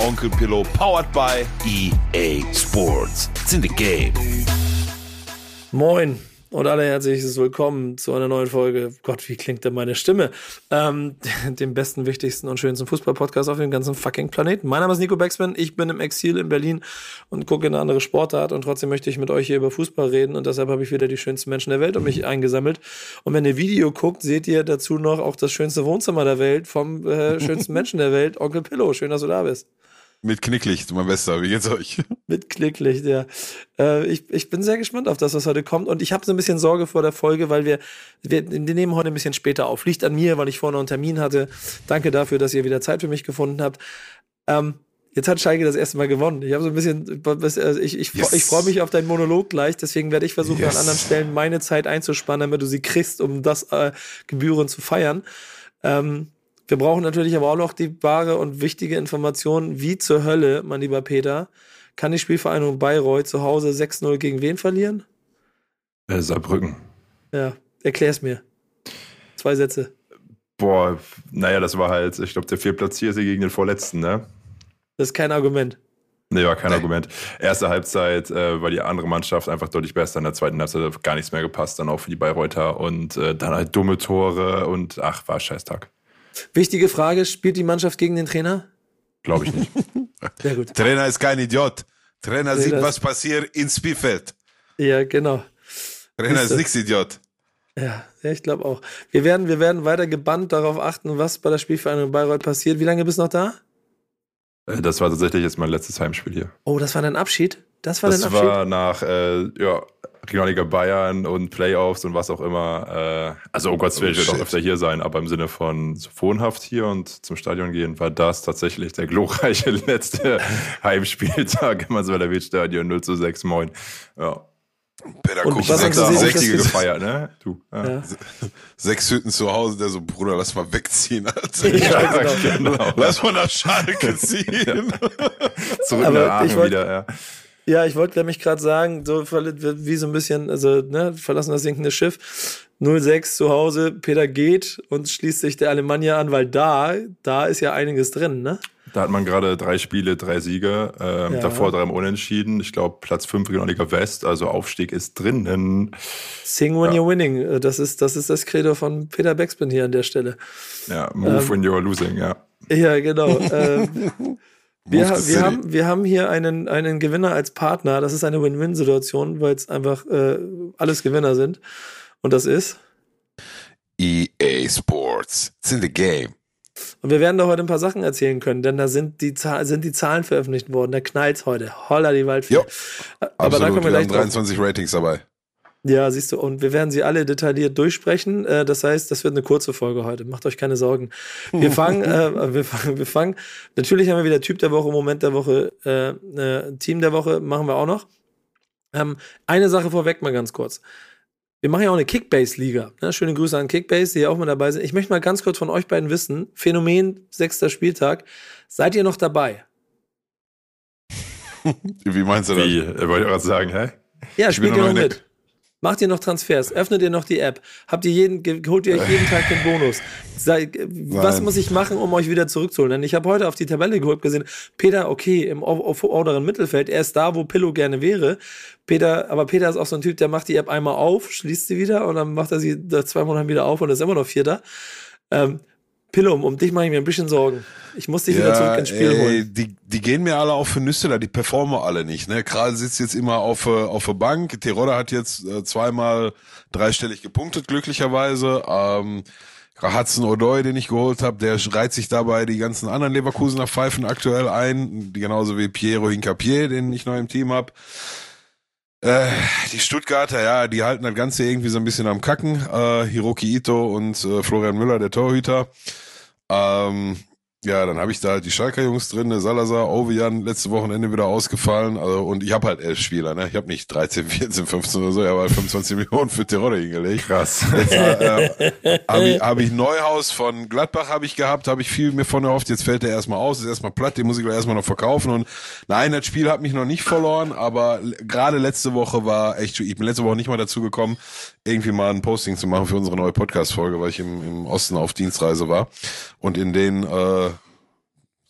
Onkel Pillow, powered by EA Sports. It's in the game. Moin und alle herzliches Willkommen zu einer neuen Folge. Gott, wie klingt denn meine Stimme? Ähm, dem besten, wichtigsten und schönsten Fußball-Podcast auf dem ganzen fucking Planeten. Mein Name ist Nico Becksmann, ich bin im Exil in Berlin und gucke in eine andere Sportart und trotzdem möchte ich mit euch hier über Fußball reden und deshalb habe ich wieder die schönsten Menschen der Welt um mich eingesammelt. Und wenn ihr Video guckt, seht ihr dazu noch auch das schönste Wohnzimmer der Welt vom äh, schönsten Menschen der Welt, Onkel Pillow. Schön, dass du da bist. Mit Knicklicht, mein Bester. Wie geht's euch? Mit Knicklicht, ja. Äh, ich, ich bin sehr gespannt auf das, was heute kommt. Und ich habe so ein bisschen Sorge vor der Folge, weil wir, wir, wir nehmen heute ein bisschen später auf. Liegt an mir, weil ich vorne einen Termin hatte. Danke dafür, dass ihr wieder Zeit für mich gefunden habt. Ähm, Jetzt hat Schalke das erste Mal gewonnen. Ich habe so ein bisschen, ich, ich, yes. ich freue mich auf deinen Monolog gleich, deswegen werde ich versuchen, yes. an anderen Stellen meine Zeit einzuspannen, damit du sie kriegst, um das äh, Gebühren zu feiern. Ähm, wir brauchen natürlich aber auch noch die wahre und wichtige Information, wie zur Hölle, mein lieber Peter, kann die Spielvereinigung Bayreuth zu Hause 6-0 gegen wen verlieren? Äh, Saarbrücken. Ja, erklär's mir. Zwei Sätze. Boah, naja, das war halt, ich glaube, der Viertplatzierte gegen den Vorletzten, ne? Das ist kein Argument. Nee, war kein. Argument. Erste Halbzeit äh, war die andere Mannschaft einfach deutlich besser. In der zweiten Halbzeit hat gar nichts mehr gepasst, dann auch für die Bayreuther. Und äh, dann halt dumme Tore und ach, war Scheißtag. Wichtige Frage: Spielt die Mannschaft gegen den Trainer? Glaube ich nicht. Sehr gut. Trainer ist kein Idiot. Trainer sieht, was passiert ins Spielfeld. Ja, genau. Trainer ist, ist nichts Idiot. Ja, ja ich glaube auch. Wir werden, wir werden weiter gebannt darauf achten, was bei der Spielvereinigung Bayreuth passiert. Wie lange bist du noch da? Äh, das war tatsächlich jetzt mein letztes Heimspiel hier. Oh, das war dein Abschied? Das war das dein Abschied? Das war nach, äh, ja, Regionalliga Bayern und Playoffs und was auch immer. Äh, also, um Gottes Willen, ich werde auch öfter hier sein, aber im Sinne von so wohnhaft hier und zum Stadion gehen, war das tatsächlich der glorreiche letzte Heimspieltag im Mansweiler Stadion 0 zu 6. Moin. Ja. Pädagogisch sechs, sechzige gefeiert, ne? Du. Ja. Ja. Sechs Hütten zu Hause, der so, Bruder, lass mal wegziehen, Alter. Ja, genau. genau. Lass mal nach Schalke ziehen. Zurück Aber nach Aachen wieder, ja. Ja, ich wollte nämlich gerade sagen, so wie so ein bisschen, also ne, verlassen das sinkende Schiff. 06 zu Hause, Peter geht und schließt sich der Alemannia an, weil da, da ist ja einiges drin, ne? Da hat man gerade drei Spiele, drei Siege, ähm, ja. davor drei Unentschieden. Ich glaube, Platz 5 Regionalliga West, also Aufstieg ist drinnen. Sing when ja. you're winning. Das ist, das ist das Credo von Peter Beckspin hier an der Stelle. Ja, move ähm, when you're losing, ja. Ja, genau. ähm, wir, wir, haben, wir haben hier einen, einen Gewinner als Partner. Das ist eine Win-Win-Situation, weil es einfach äh, alles Gewinner sind. Und das ist EA Sports. It's in the game. Und wir werden da heute ein paar Sachen erzählen können, denn da sind die, sind die Zahlen veröffentlicht worden. Da knallt heute. Holla die Waldfee. Jo, Aber absolut. da kommen wir, wir haben 23 drauf. Ratings dabei. Ja, siehst du, und wir werden sie alle detailliert durchsprechen. Äh, das heißt, das wird eine kurze Folge heute. Macht euch keine Sorgen. Wir fangen, äh, wir fangen, wir fangen. Natürlich haben wir wieder Typ der Woche, Moment der Woche, äh, äh, Team der Woche machen wir auch noch. Ähm, eine Sache vorweg mal ganz kurz. Wir machen ja auch eine Kickbase-Liga. Ne? Schöne Grüße an Kickbase, die hier auch mal dabei sind. Ich möchte mal ganz kurz von euch beiden wissen: Phänomen, sechster Spieltag. Seid ihr noch dabei? Wie meinst du das? Wie? Wollte ich gerade sagen, hä? Ja, spielt ihr noch mit. Macht ihr noch Transfers? Öffnet ihr noch die App? Habt ihr jeden, holt ihr euch jeden Tag den Bonus? Sei, was Nein. muss ich machen, um euch wieder zurückzuholen? Denn ich habe heute auf die Tabelle geholt gesehen, Peter, okay, im vorderen Mittelfeld, er ist da, wo Pillow gerne wäre. Peter, aber Peter ist auch so ein Typ, der macht die App einmal auf, schließt sie wieder und dann macht er sie zwei Monate wieder auf und ist immer noch Vierter. Ähm, Pillum, um dich mache ich mir ein bisschen Sorgen. Ich muss dich ja, wieder zurück ins Spiel ey, holen. Die, die gehen mir alle auf für Nüsse da, die performen alle nicht. Ne? Kral sitzt jetzt immer auf, äh, auf der Bank. Terodde hat jetzt äh, zweimal dreistellig gepunktet, glücklicherweise. Ähm, Hudson O'Doy, den ich geholt habe, der reiht sich dabei die ganzen anderen Leverkusener Pfeifen aktuell ein, genauso wie Piero Hincapier, den ich noch im Team habe. Äh, die Stuttgarter, ja, die halten das Ganze irgendwie so ein bisschen am Kacken. Äh, Hiroki Ito und äh, Florian Müller, der Torhüter. Ähm, Ja, dann habe ich da halt die Schalker Jungs drin, der Salazar, Ovian, letzte Wochenende wieder ausgefallen. Also, und ich habe halt elf Spieler, ne? Ich habe nicht 13, 14, 15 oder so, ich habe halt 25 Millionen für Tirol hingelegt. Krass. Jetzt äh, habe ich, hab ich Neuhaus von Gladbach habe ich gehabt, habe ich viel mir von erhofft. Jetzt fällt der erstmal aus, ist erstmal platt, den muss ich gleich erstmal noch verkaufen. Und nein, das Spiel hat mich noch nicht verloren, aber gerade letzte Woche war echt, ich bin letzte Woche nicht mal dazu gekommen, irgendwie mal ein Posting zu machen für unsere neue Podcast-Folge, weil ich im, im Osten auf Dienstreise war. Und in den äh,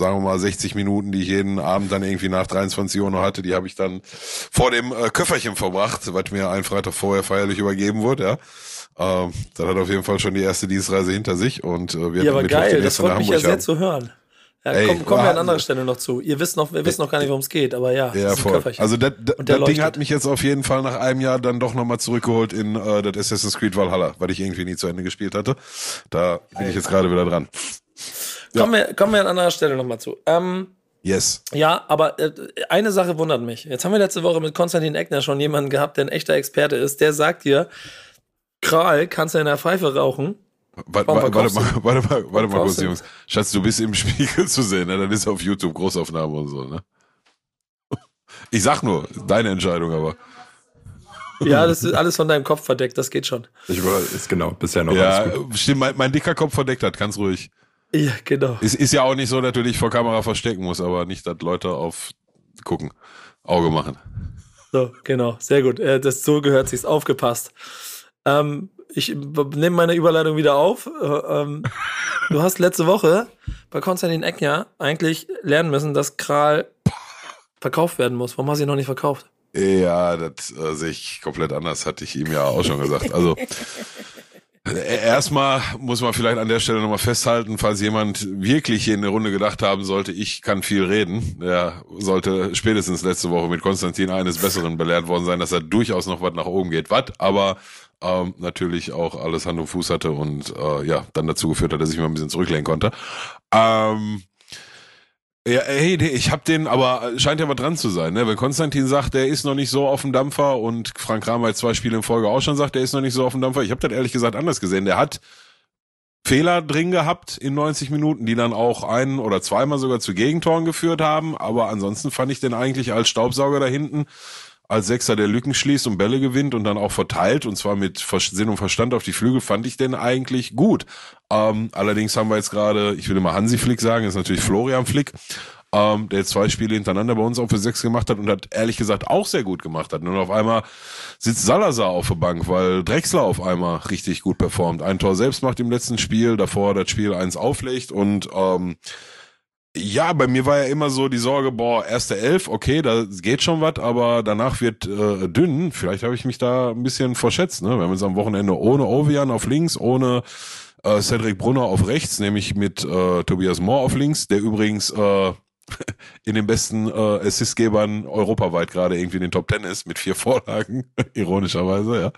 sagen wir mal 60 Minuten, die ich jeden Abend dann irgendwie nach 23 Uhr noch hatte, die habe ich dann vor dem äh, Köfferchen verbracht, was mir einen Freitag vorher feierlich übergeben wurde, ja. Ähm, das hat auf jeden Fall schon die erste Dienstreise hinter sich und äh, wir Ja, aber geil, das freut mich ja sehr haben. zu hören. Ja, Ey, komm, kommen wir an anderer Stelle noch zu. Ihr wisst noch, wir wissen noch gar nicht, worum es geht, aber ja. Ja, voll. Also das, das, das Ding hat mich jetzt auf jeden Fall nach einem Jahr dann doch nochmal zurückgeholt in äh, das Assassin's Creed Valhalla, weil ich irgendwie nie zu Ende gespielt hatte. Da bin ich jetzt gerade wieder dran. Kommen, wir, kommen wir an anderer Stelle nochmal zu. Ähm, yes. Ja, aber äh, eine Sache wundert mich. Jetzt haben wir letzte Woche mit Konstantin Eckner schon jemanden gehabt, der ein echter Experte ist. Der sagt dir, Kral, kannst du in der Pfeife rauchen? Warte, warte, warte, mal, warte mal, warte mal kurz, Jungs. Schatz, du bist im Spiegel zu sehen, ne? Dann ist auf YouTube Großaufnahme und so, ne? Ich sag nur, deine Entscheidung aber. Ja, das ist alles von deinem Kopf verdeckt, das geht schon. Ich war, ist genau, bisher noch Ja, stimmt, mein, mein dicker Kopf verdeckt hat, ganz ruhig. Ja, genau. Ist, ist ja auch nicht so, dass du dich vor Kamera verstecken musst, aber nicht, dass Leute auf gucken, Auge machen. So, genau, sehr gut. Äh, das so gehört sich's aufgepasst. Ähm, ich nehme meine Überleitung wieder auf. Äh, ähm, du hast letzte Woche bei Konstantin Eckner eigentlich lernen müssen, dass Kral verkauft werden muss. Warum hast du ihn noch nicht verkauft? Ja, das äh, sehe ich komplett anders, hatte ich ihm ja auch schon gesagt. Also erstmal muss man vielleicht an der Stelle nochmal festhalten, falls jemand wirklich hier in der Runde gedacht haben sollte, ich kann viel reden, der sollte spätestens letzte Woche mit Konstantin eines Besseren belehrt worden sein, dass er durchaus noch was nach oben geht. Was aber ähm, natürlich auch alles Hand und Fuß hatte und äh, ja, dann dazu geführt hat, dass ich mal ein bisschen zurücklehnen konnte. Ähm, ja, hey, ich hab den, aber scheint ja mal dran zu sein, ne? Wenn Konstantin sagt, der ist noch nicht so auf dem Dampfer und Frank Kramer zwei Spiele in Folge auch schon sagt, der ist noch nicht so auf dem Dampfer. Ich habe das ehrlich gesagt anders gesehen. Der hat Fehler drin gehabt in 90 Minuten, die dann auch ein oder zweimal sogar zu Gegentoren geführt haben. Aber ansonsten fand ich den eigentlich als Staubsauger da hinten als Sechser, der Lücken schließt und Bälle gewinnt und dann auch verteilt und zwar mit Sinn und Verstand auf die Flügel, fand ich den eigentlich gut. Ähm, allerdings haben wir jetzt gerade, ich will immer Hansi Flick sagen, ist natürlich Florian Flick, ähm, der zwei Spiele hintereinander bei uns auch für sechs gemacht hat und hat ehrlich gesagt auch sehr gut gemacht hat. Und auf einmal sitzt Salazar auf der Bank, weil Drexler auf einmal richtig gut performt. Ein Tor selbst macht im letzten Spiel, davor das Spiel eins auflegt und ähm, ja, bei mir war ja immer so die Sorge, boah, erste Elf, okay, da geht schon was, aber danach wird äh, dünn. Vielleicht habe ich mich da ein bisschen verschätzt. Ne? Wir haben jetzt am Wochenende ohne Ovian auf links, ohne äh, Cedric Brunner auf rechts, nämlich mit äh, Tobias Moore auf links, der übrigens äh, in den besten äh, Assistgebern europaweit gerade irgendwie in den Top Ten ist, mit vier Vorlagen, ironischerweise, ja.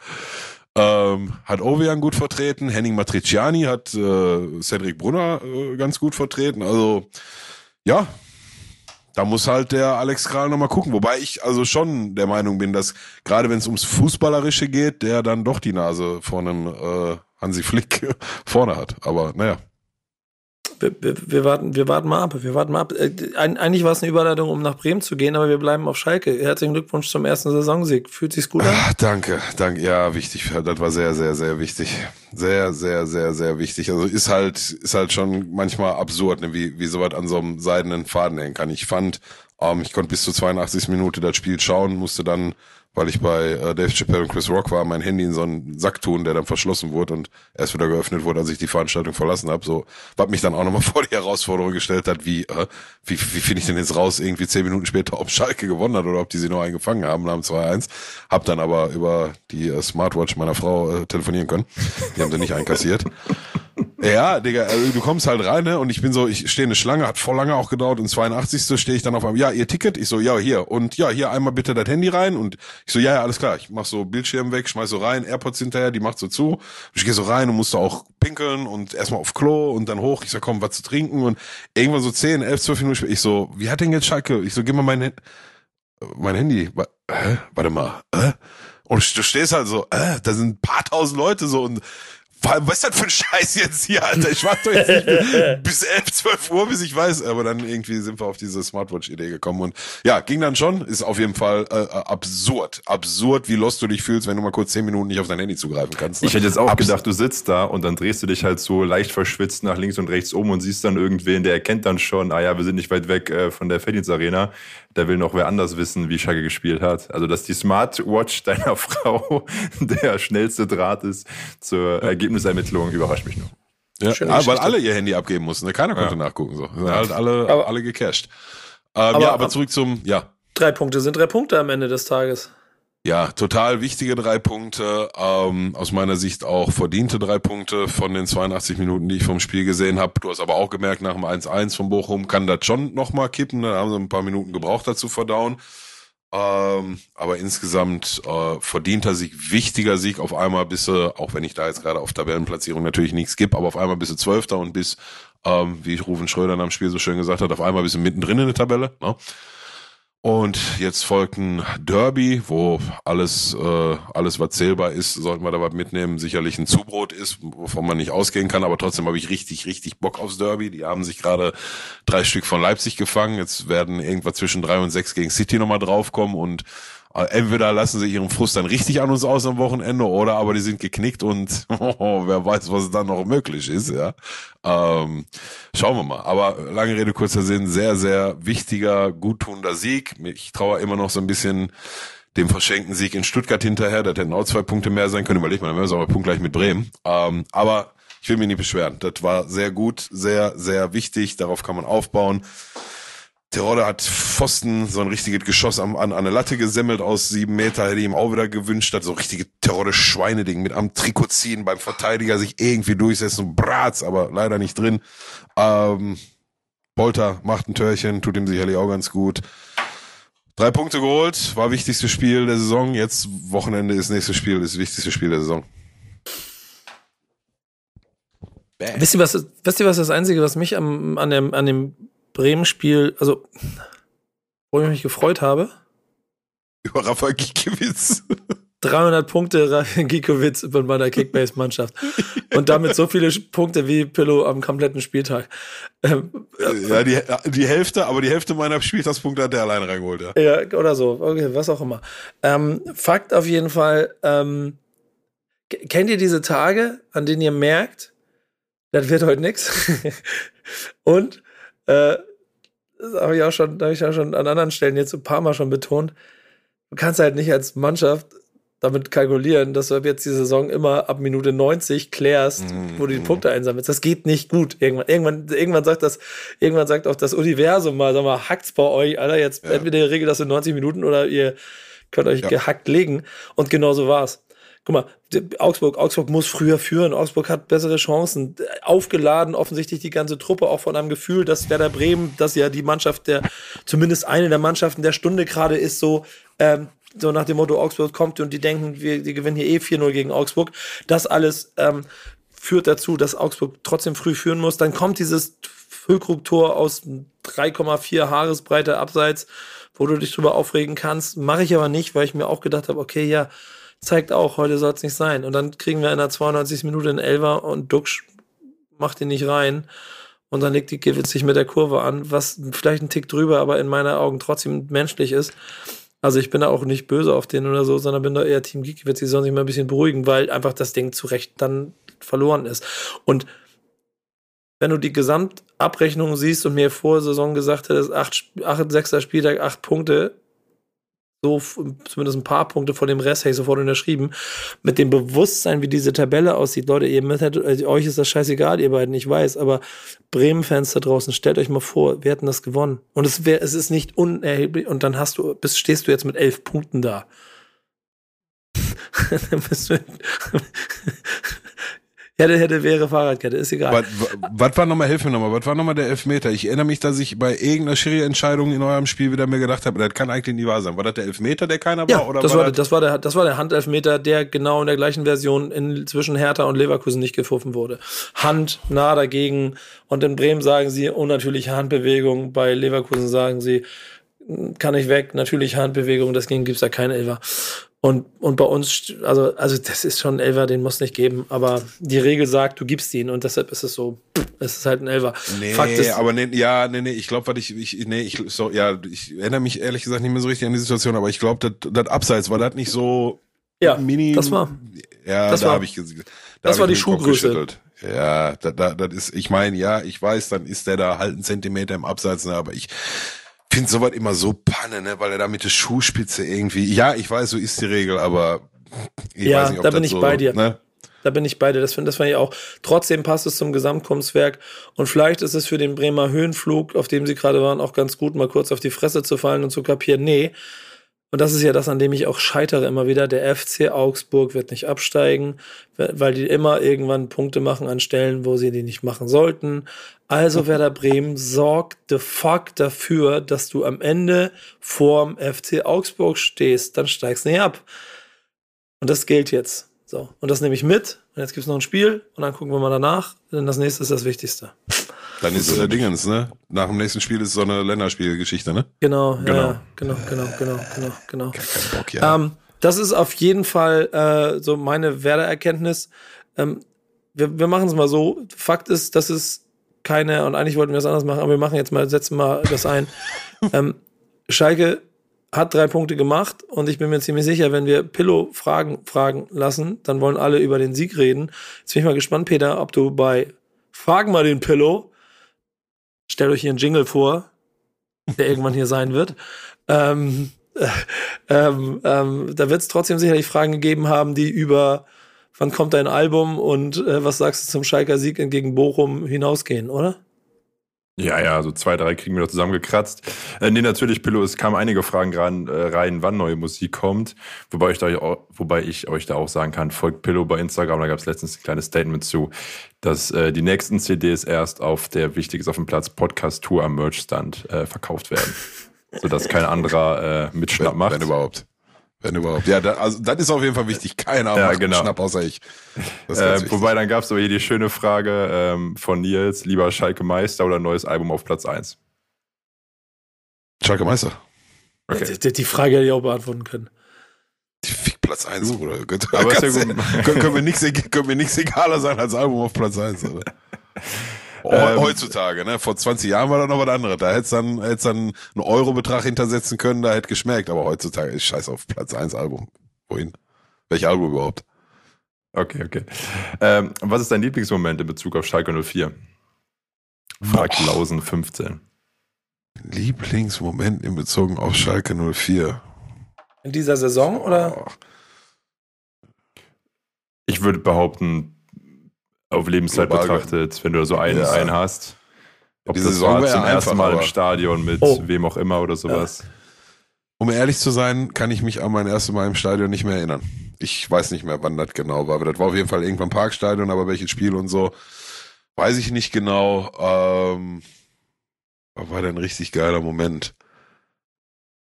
Ähm, hat Ovejan gut vertreten, Henning Matriciani hat äh, Cedric Brunner äh, ganz gut vertreten. Also ja, da muss halt der Alex Kral nochmal gucken. Wobei ich also schon der Meinung bin, dass gerade wenn es ums Fußballerische geht, der dann doch die Nase vor einem äh, Hansi Flick vorne hat. Aber naja wir, wir, wir, warten, wir warten mal ab. Wir warten mal ab. Äh, eigentlich war es eine Überleitung, um nach Bremen zu gehen, aber wir bleiben auf Schalke. Herzlichen Glückwunsch zum ersten Saisonsieg. Fühlt sich's gut an? Ach, danke, danke. Ja, wichtig. Das war sehr, sehr, sehr wichtig. Sehr, sehr, sehr, sehr wichtig. Also ist halt, ist halt schon manchmal absurd, ne, wie, wie sowas an so einem seidenen Faden hängen kann. Ich fand, ähm, ich konnte bis zur 82. Minute das Spiel schauen, musste dann weil ich bei äh, Dave Chappelle und Chris Rock war, mein Handy in so einen Sack tun, der dann verschlossen wurde und erst wieder geöffnet wurde, als ich die Veranstaltung verlassen habe. So, was mich dann auch nochmal vor die Herausforderung gestellt hat, wie, äh, wie, wie finde ich denn jetzt raus, irgendwie zehn Minuten später, ob Schalke gewonnen hat oder ob die sie noch eingefangen haben dem 2-1. Hab dann aber über die äh, Smartwatch meiner Frau äh, telefonieren können. Die haben sie nicht einkassiert. Ja, Digga, also du kommst halt rein, ne? Und ich bin so, ich stehe eine Schlange, hat voll lange auch gedauert und 82. stehe ich dann auf einem, ja, ihr Ticket? Ich so, ja, hier. Und ja, hier einmal bitte das Handy rein. Und ich so, ja, ja, alles klar. Ich mach so Bildschirm weg, schmeiß so rein, AirPods hinterher, die macht so zu. Ich gehe so rein und musste auch pinkeln und erstmal auf Klo und dann hoch. Ich sag, komm, was zu trinken. Und irgendwann so 10, 11, 12 Minuten später, ich so, wie hat denn jetzt Schalke? Ich so, gib mal mein, mein Handy. Hä? Warte mal, äh? Und du stehst halt so, äh, da sind paar tausend Leute so und was ist das für ein Scheiß jetzt hier, Alter? Ich warte doch jetzt nicht bis 11, 12 Uhr, bis ich weiß. Aber dann irgendwie sind wir auf diese Smartwatch-Idee gekommen. Und ja, ging dann schon. Ist auf jeden Fall äh, absurd. Absurd, wie lost du dich fühlst, wenn du mal kurz 10 Minuten nicht auf dein Handy zugreifen kannst. Ne? Ich hätte jetzt auch Abs gedacht, du sitzt da und dann drehst du dich halt so leicht verschwitzt nach links und rechts um und siehst dann irgendwen, der erkennt dann schon, ah ja, wir sind nicht weit weg äh, von der Feldins Arena. Da will noch wer anders wissen, wie Schalke gespielt hat. Also, dass die Smartwatch deiner Frau der schnellste Draht ist zur Ergebnisermittlung, überrascht mich nur. Ja, ah, weil alle ihr Handy abgeben mussten. Ne? Keiner konnte ja. nachgucken. So. Sind halt alle, aber, alle gecached. Ähm, aber, ja, aber zurück zum, ja. Drei Punkte sind drei Punkte am Ende des Tages. Ja, total wichtige drei Punkte. Ähm, aus meiner Sicht auch verdiente drei Punkte von den 82 Minuten, die ich vom Spiel gesehen habe. Du hast aber auch gemerkt, nach dem 1-1 von Bochum kann das schon nochmal kippen. Da haben sie ein paar Minuten gebraucht dazu verdauen. Ähm, aber insgesamt äh, verdienter Sieg, wichtiger Sieg auf einmal bis, äh, auch wenn ich da jetzt gerade auf Tabellenplatzierung natürlich nichts gibt, aber auf einmal bis Zwölfter und bis, ähm, wie Rufen Schröder am Spiel so schön gesagt hat, auf einmal bis mittendrin in der Tabelle. Ne? Und jetzt folgt ein Derby, wo alles, äh, alles was zählbar ist, sollten wir da was mitnehmen. Sicherlich ein Zubrot ist, wovon man nicht ausgehen kann, aber trotzdem habe ich richtig, richtig Bock aufs Derby. Die haben sich gerade drei Stück von Leipzig gefangen. Jetzt werden irgendwas zwischen drei und sechs gegen City nochmal draufkommen und entweder lassen sie ihren Frust dann richtig an uns aus am Wochenende oder aber die sind geknickt und oh, wer weiß, was dann noch möglich ist, ja. Ähm, schauen wir mal. Aber lange Rede, kurzer Sinn, sehr, sehr wichtiger, guttunender Sieg. Ich traue immer noch so ein bisschen dem verschenkten Sieg in Stuttgart hinterher. Das hätten auch zwei Punkte mehr sein können. Überleg mal, dann wären wir aber punktgleich mit Bremen. Ähm, aber ich will mich nicht beschweren. Das war sehr gut, sehr, sehr wichtig. Darauf kann man aufbauen. Terodde hat Pfosten so ein richtiges Geschoss an, an eine Latte gesemmelt aus sieben Meter, hätte ich ihm auch wieder gewünscht, hat so richtige Terodde Schweineding mit am Trikot ziehen, beim Verteidiger sich irgendwie durchsetzen, Bratz, aber leider nicht drin. Ähm, Polter macht ein Törchen, tut ihm sicherlich auch ganz gut. Drei Punkte geholt, war wichtigstes Spiel der Saison. Jetzt Wochenende ist nächstes Spiel, ist das wichtigste Spiel der Saison. Wisst ihr, was, wisst ihr, was das Einzige, was mich am, an, dem, an dem Bremen-Spiel, also wo ich mich gefreut habe. Über Rafa Giekewitz. 300 Punkte Rafa Giekewitz bei meiner Kickbase-Mannschaft. Und damit so viele Punkte wie Pillow am kompletten Spieltag. Ähm, ja, die, die Hälfte, aber die Hälfte meiner Spieltagspunkte hat der alleine reingeholt, ja. Ja, oder so. Okay, was auch immer. Ähm, Fakt auf jeden Fall, ähm, kennt ihr diese Tage, an denen ihr merkt, das wird heute nix? Und äh, das habe ich auch schon, habe ich ja schon an anderen Stellen jetzt ein paar Mal schon betont. Du kannst halt nicht als Mannschaft damit kalkulieren, dass du jetzt die Saison immer ab Minute 90 klärst, mm, wo du die. Punkte einsammelst. Das geht nicht gut. Irgendwann, irgendwann, irgendwann sagt das, irgendwann sagt auch das Universum mal, sag mal, hackt's bei euch, Alter, jetzt ja. entweder ihr regelt das in 90 Minuten oder ihr könnt euch ja. gehackt legen. Und genau so war's guck mal, Augsburg, Augsburg muss früher führen, Augsburg hat bessere Chancen, aufgeladen offensichtlich die ganze Truppe, auch von einem Gefühl, dass Werder Bremen, das ja die Mannschaft der, zumindest eine der Mannschaften der Stunde gerade ist, so, ähm, so nach dem Motto, Augsburg kommt und die denken, wir die gewinnen hier eh 4-0 gegen Augsburg. Das alles ähm, führt dazu, dass Augsburg trotzdem früh führen muss. Dann kommt dieses Füllkrug-Tor aus 3,4 Haaresbreite abseits, wo du dich drüber aufregen kannst. Mache ich aber nicht, weil ich mir auch gedacht habe, okay, ja, zeigt auch, heute soll es nicht sein. Und dann kriegen wir in der 92. Minute einen Elver und Duxch macht ihn nicht rein. Und dann legt die Gibbets sich mit der Kurve an, was vielleicht ein Tick drüber, aber in meinen Augen trotzdem menschlich ist. Also ich bin da auch nicht böse auf den oder so, sondern bin da eher Team Gikiewicz, die sollen sich mal ein bisschen beruhigen, weil einfach das Ding zu Recht dann verloren ist. Und wenn du die Gesamtabrechnung siehst und mir vor Saison gesagt hättest, acht, acht, sechster Spieltag, acht Punkte, so zumindest ein paar Punkte vor dem Rest, hätte ich sofort unterschrieben. Mit dem Bewusstsein, wie diese Tabelle aussieht, Leute, ihr müsst, also euch ist das scheißegal, ihr beiden, ich weiß, aber Bremen-Fans da draußen, stellt euch mal vor, wir hätten das gewonnen. Und es wäre, es ist nicht unerheblich, und dann hast du, bist, stehst du jetzt mit elf Punkten da. dann bist du, Hätte, hätte, wäre Fahrradkette, ist egal. Was, was war nochmal, hilf mir nochmal, was war nochmal der Elfmeter? Ich erinnere mich, dass ich bei irgendeiner Schiri-Entscheidung in eurem Spiel wieder mir gedacht habe, das kann eigentlich nie wahr sein. War das der Elfmeter, der keiner ja, war? Oder das, war, war das, war der, das war der Handelfmeter, der genau in der gleichen Version in, zwischen Hertha und Leverkusen nicht gepfiffen wurde. Hand nah dagegen und in Bremen sagen sie unnatürliche Handbewegung, bei Leverkusen sagen sie, kann ich weg, natürliche Handbewegung, deswegen gibt's da keinen Elfer. Und, und bei uns, also, also das ist schon ein Elfer, den muss nicht geben, aber die Regel sagt, du gibst ihn und deshalb ist es so, es ist halt ein Elfer. Nee, Fakt ist, aber nee, ja, nee, nee, ich glaube, was ich, ich, nee, ich, so, ja, ich erinnere mich ehrlich gesagt nicht mehr so richtig an die Situation, aber ich glaube, das, das Abseits war das nicht so ja, mini. Das war, ja, das da war, habe ich, da das war die Schuhgröße. Ja, da, da, das ist, ich meine, ja, ich weiß, dann ist der da halt einen Zentimeter im Abseits, ne, aber ich finde sowas immer so Panne, ne, weil er da mit der Schuhspitze irgendwie, ja, ich weiß, so ist die Regel, aber ich Ja, weiß nicht, ob da das bin ich so, bei dir. Ne? Da bin ich bei dir. Das finde das fand ich auch. Trotzdem passt es zum Gesamtkunstwerk. Und vielleicht ist es für den Bremer Höhenflug, auf dem sie gerade waren, auch ganz gut, mal kurz auf die Fresse zu fallen und zu kapieren, nee. Und das ist ja das, an dem ich auch scheitere immer wieder. Der FC Augsburg wird nicht absteigen, weil die immer irgendwann Punkte machen an Stellen, wo sie die nicht machen sollten. Also Werder Bremen sorgt the fuck dafür, dass du am Ende vorm FC Augsburg stehst. Dann steigst du nicht ab. Und das gilt jetzt. So. Und das nehme ich mit. Und jetzt gibt's noch ein Spiel. Und dann gucken wir mal danach. Denn das nächste ist das Wichtigste. Dann ist äh, Dingens, ne? Nach dem nächsten Spiel ist so eine Länderspielgeschichte, ne? Genau, Genau. Ja, genau, genau, genau, genau, genau. Bock, ja. Ähm, das ist auf jeden Fall äh, so meine Werder-Erkenntnis. Ähm, wir, wir machen es mal so. Fakt ist, dass es keine, und eigentlich wollten wir es anders machen, aber wir machen jetzt mal, setzen mal das ein. ähm, Schalke hat drei Punkte gemacht und ich bin mir ziemlich sicher, wenn wir Pillow Fragen fragen lassen, dann wollen alle über den Sieg reden. Jetzt bin ich mal gespannt, Peter, ob du bei Fragen mal den Pillow, stellt euch hier einen Jingle vor, der irgendwann hier sein wird. Ähm, äh, ähm, ähm, da wird es trotzdem sicherlich Fragen gegeben haben, die über wann kommt dein Album und äh, was sagst du zum Schalker Sieg gegen Bochum hinausgehen, oder? Ja, ja, so zwei, drei kriegen wir noch zusammengekratzt. Äh, nee, natürlich, Pillow, es kamen einige Fragen ran, äh, rein, wann neue Musik kommt. Wobei ich, da auch, wobei ich euch da auch sagen kann, folgt Pillow bei Instagram, da gab es letztens ein kleines Statement zu, dass äh, die nächsten CDs erst auf der Wichtig ist auf dem Platz Podcast Tour am Merch-Stand äh, verkauft werden. sodass kein anderer äh, Mitschnapp macht. wenn überhaupt. Wenn überhaupt. Ja, da, also das ist auf jeden Fall wichtig. Keiner Ja, macht genau. Schnapp außer ich. Äh, wobei dann gab es aber hier die schöne Frage ähm, von Nils, lieber Schalke Meister oder neues Album auf Platz 1? Schalke Meister. Okay. Die, die Frage hätte ich auch beantworten können. Die Fick Platz 1, Bruder. Aber ist ja gut. können, wir nichts, können wir nichts egaler sein als Album auf Platz 1, oder? Oh, Ähm, Heutzutage, ne? Vor 20 Jahren war da noch was anderes. Da hätt's dann, hätt's dann einen Eurobetrag hintersetzen können, da hätte geschmeckt. Aber heutzutage ist scheiß auf Platz 1 Album. Wohin? Welches Album überhaupt? Okay, okay. Ähm, was ist dein Lieblingsmoment in Bezug auf Schalke 04? Fragt Boah. Lausen 15. Lieblingsmoment in Bezug auf Schalke 04. In dieser Saison oder? Ich würde behaupten, auf Lebenszeit Global betrachtet, wenn du so einen, Ja. einen hast. Ob Die das Saison war zum ersten Mal im Stadion mit Oh. wem auch immer oder sowas. Um ehrlich zu sein, kann ich mich an mein erstes Mal im Stadion nicht mehr erinnern. Ich weiß nicht mehr, wann das genau war. Aber das war auf jeden Fall irgendwann Parkstadion, aber welches Spiel und so, weiß ich nicht genau. Ähm, was war ein richtig geiler Moment?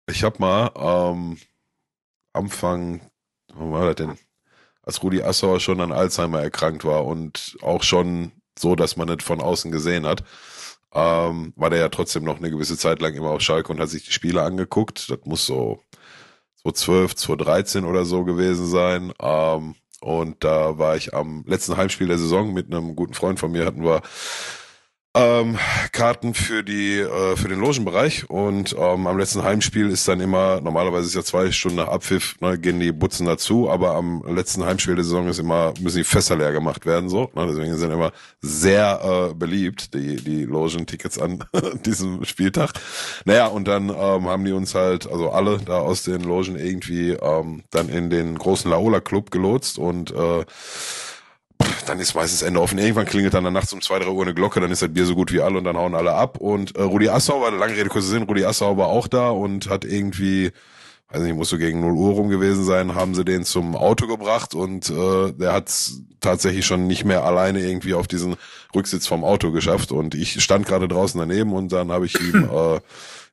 Ich hab mal ähm, Anfang, wann war das denn? Als Rudi Assauer schon an Alzheimer erkrankt war und auch schon so, dass man es von außen gesehen hat, ähm, war der ja trotzdem noch eine gewisse Zeit lang immer auf Schalke und hat sich die Spiele angeguckt. Das muss so 2012, 2013 oder so gewesen sein. Ähm, und da war ich am letzten Heimspiel der Saison mit einem guten Freund von mir, hatten wir ähm, Karten für die äh, für den Logenbereich und ähm, am letzten Heimspiel ist dann immer normalerweise ist ja zwei Stunden nach Abpfiff ne, gehen die Butzen dazu, aber am letzten Heimspiel der Saison ist immer müssen die Fässer leer gemacht werden so, ne, deswegen sind immer sehr äh, beliebt die die Logentickets an diesem Spieltag. Naja und dann ähm, haben die uns halt also alle da aus den Logen irgendwie ähm, dann in den großen Laola Club gelotst und äh, dann ist meistens Ende offen. Irgendwann klingelt dann nachts um zwei, drei Uhr eine Glocke, dann ist das Bier so gut wie alle und dann hauen alle ab. Und äh, Rudi Assau war, lange Rede, kurzer Sinn, Rudi Assau war auch da und hat irgendwie, weiß nicht, muss so gegen 0 Uhr rum gewesen sein, haben sie den zum Auto gebracht und äh, der hat tatsächlich schon nicht mehr alleine irgendwie auf diesen Rücksitz vom Auto geschafft. Und ich stand gerade draußen daneben und dann habe ich ihm äh,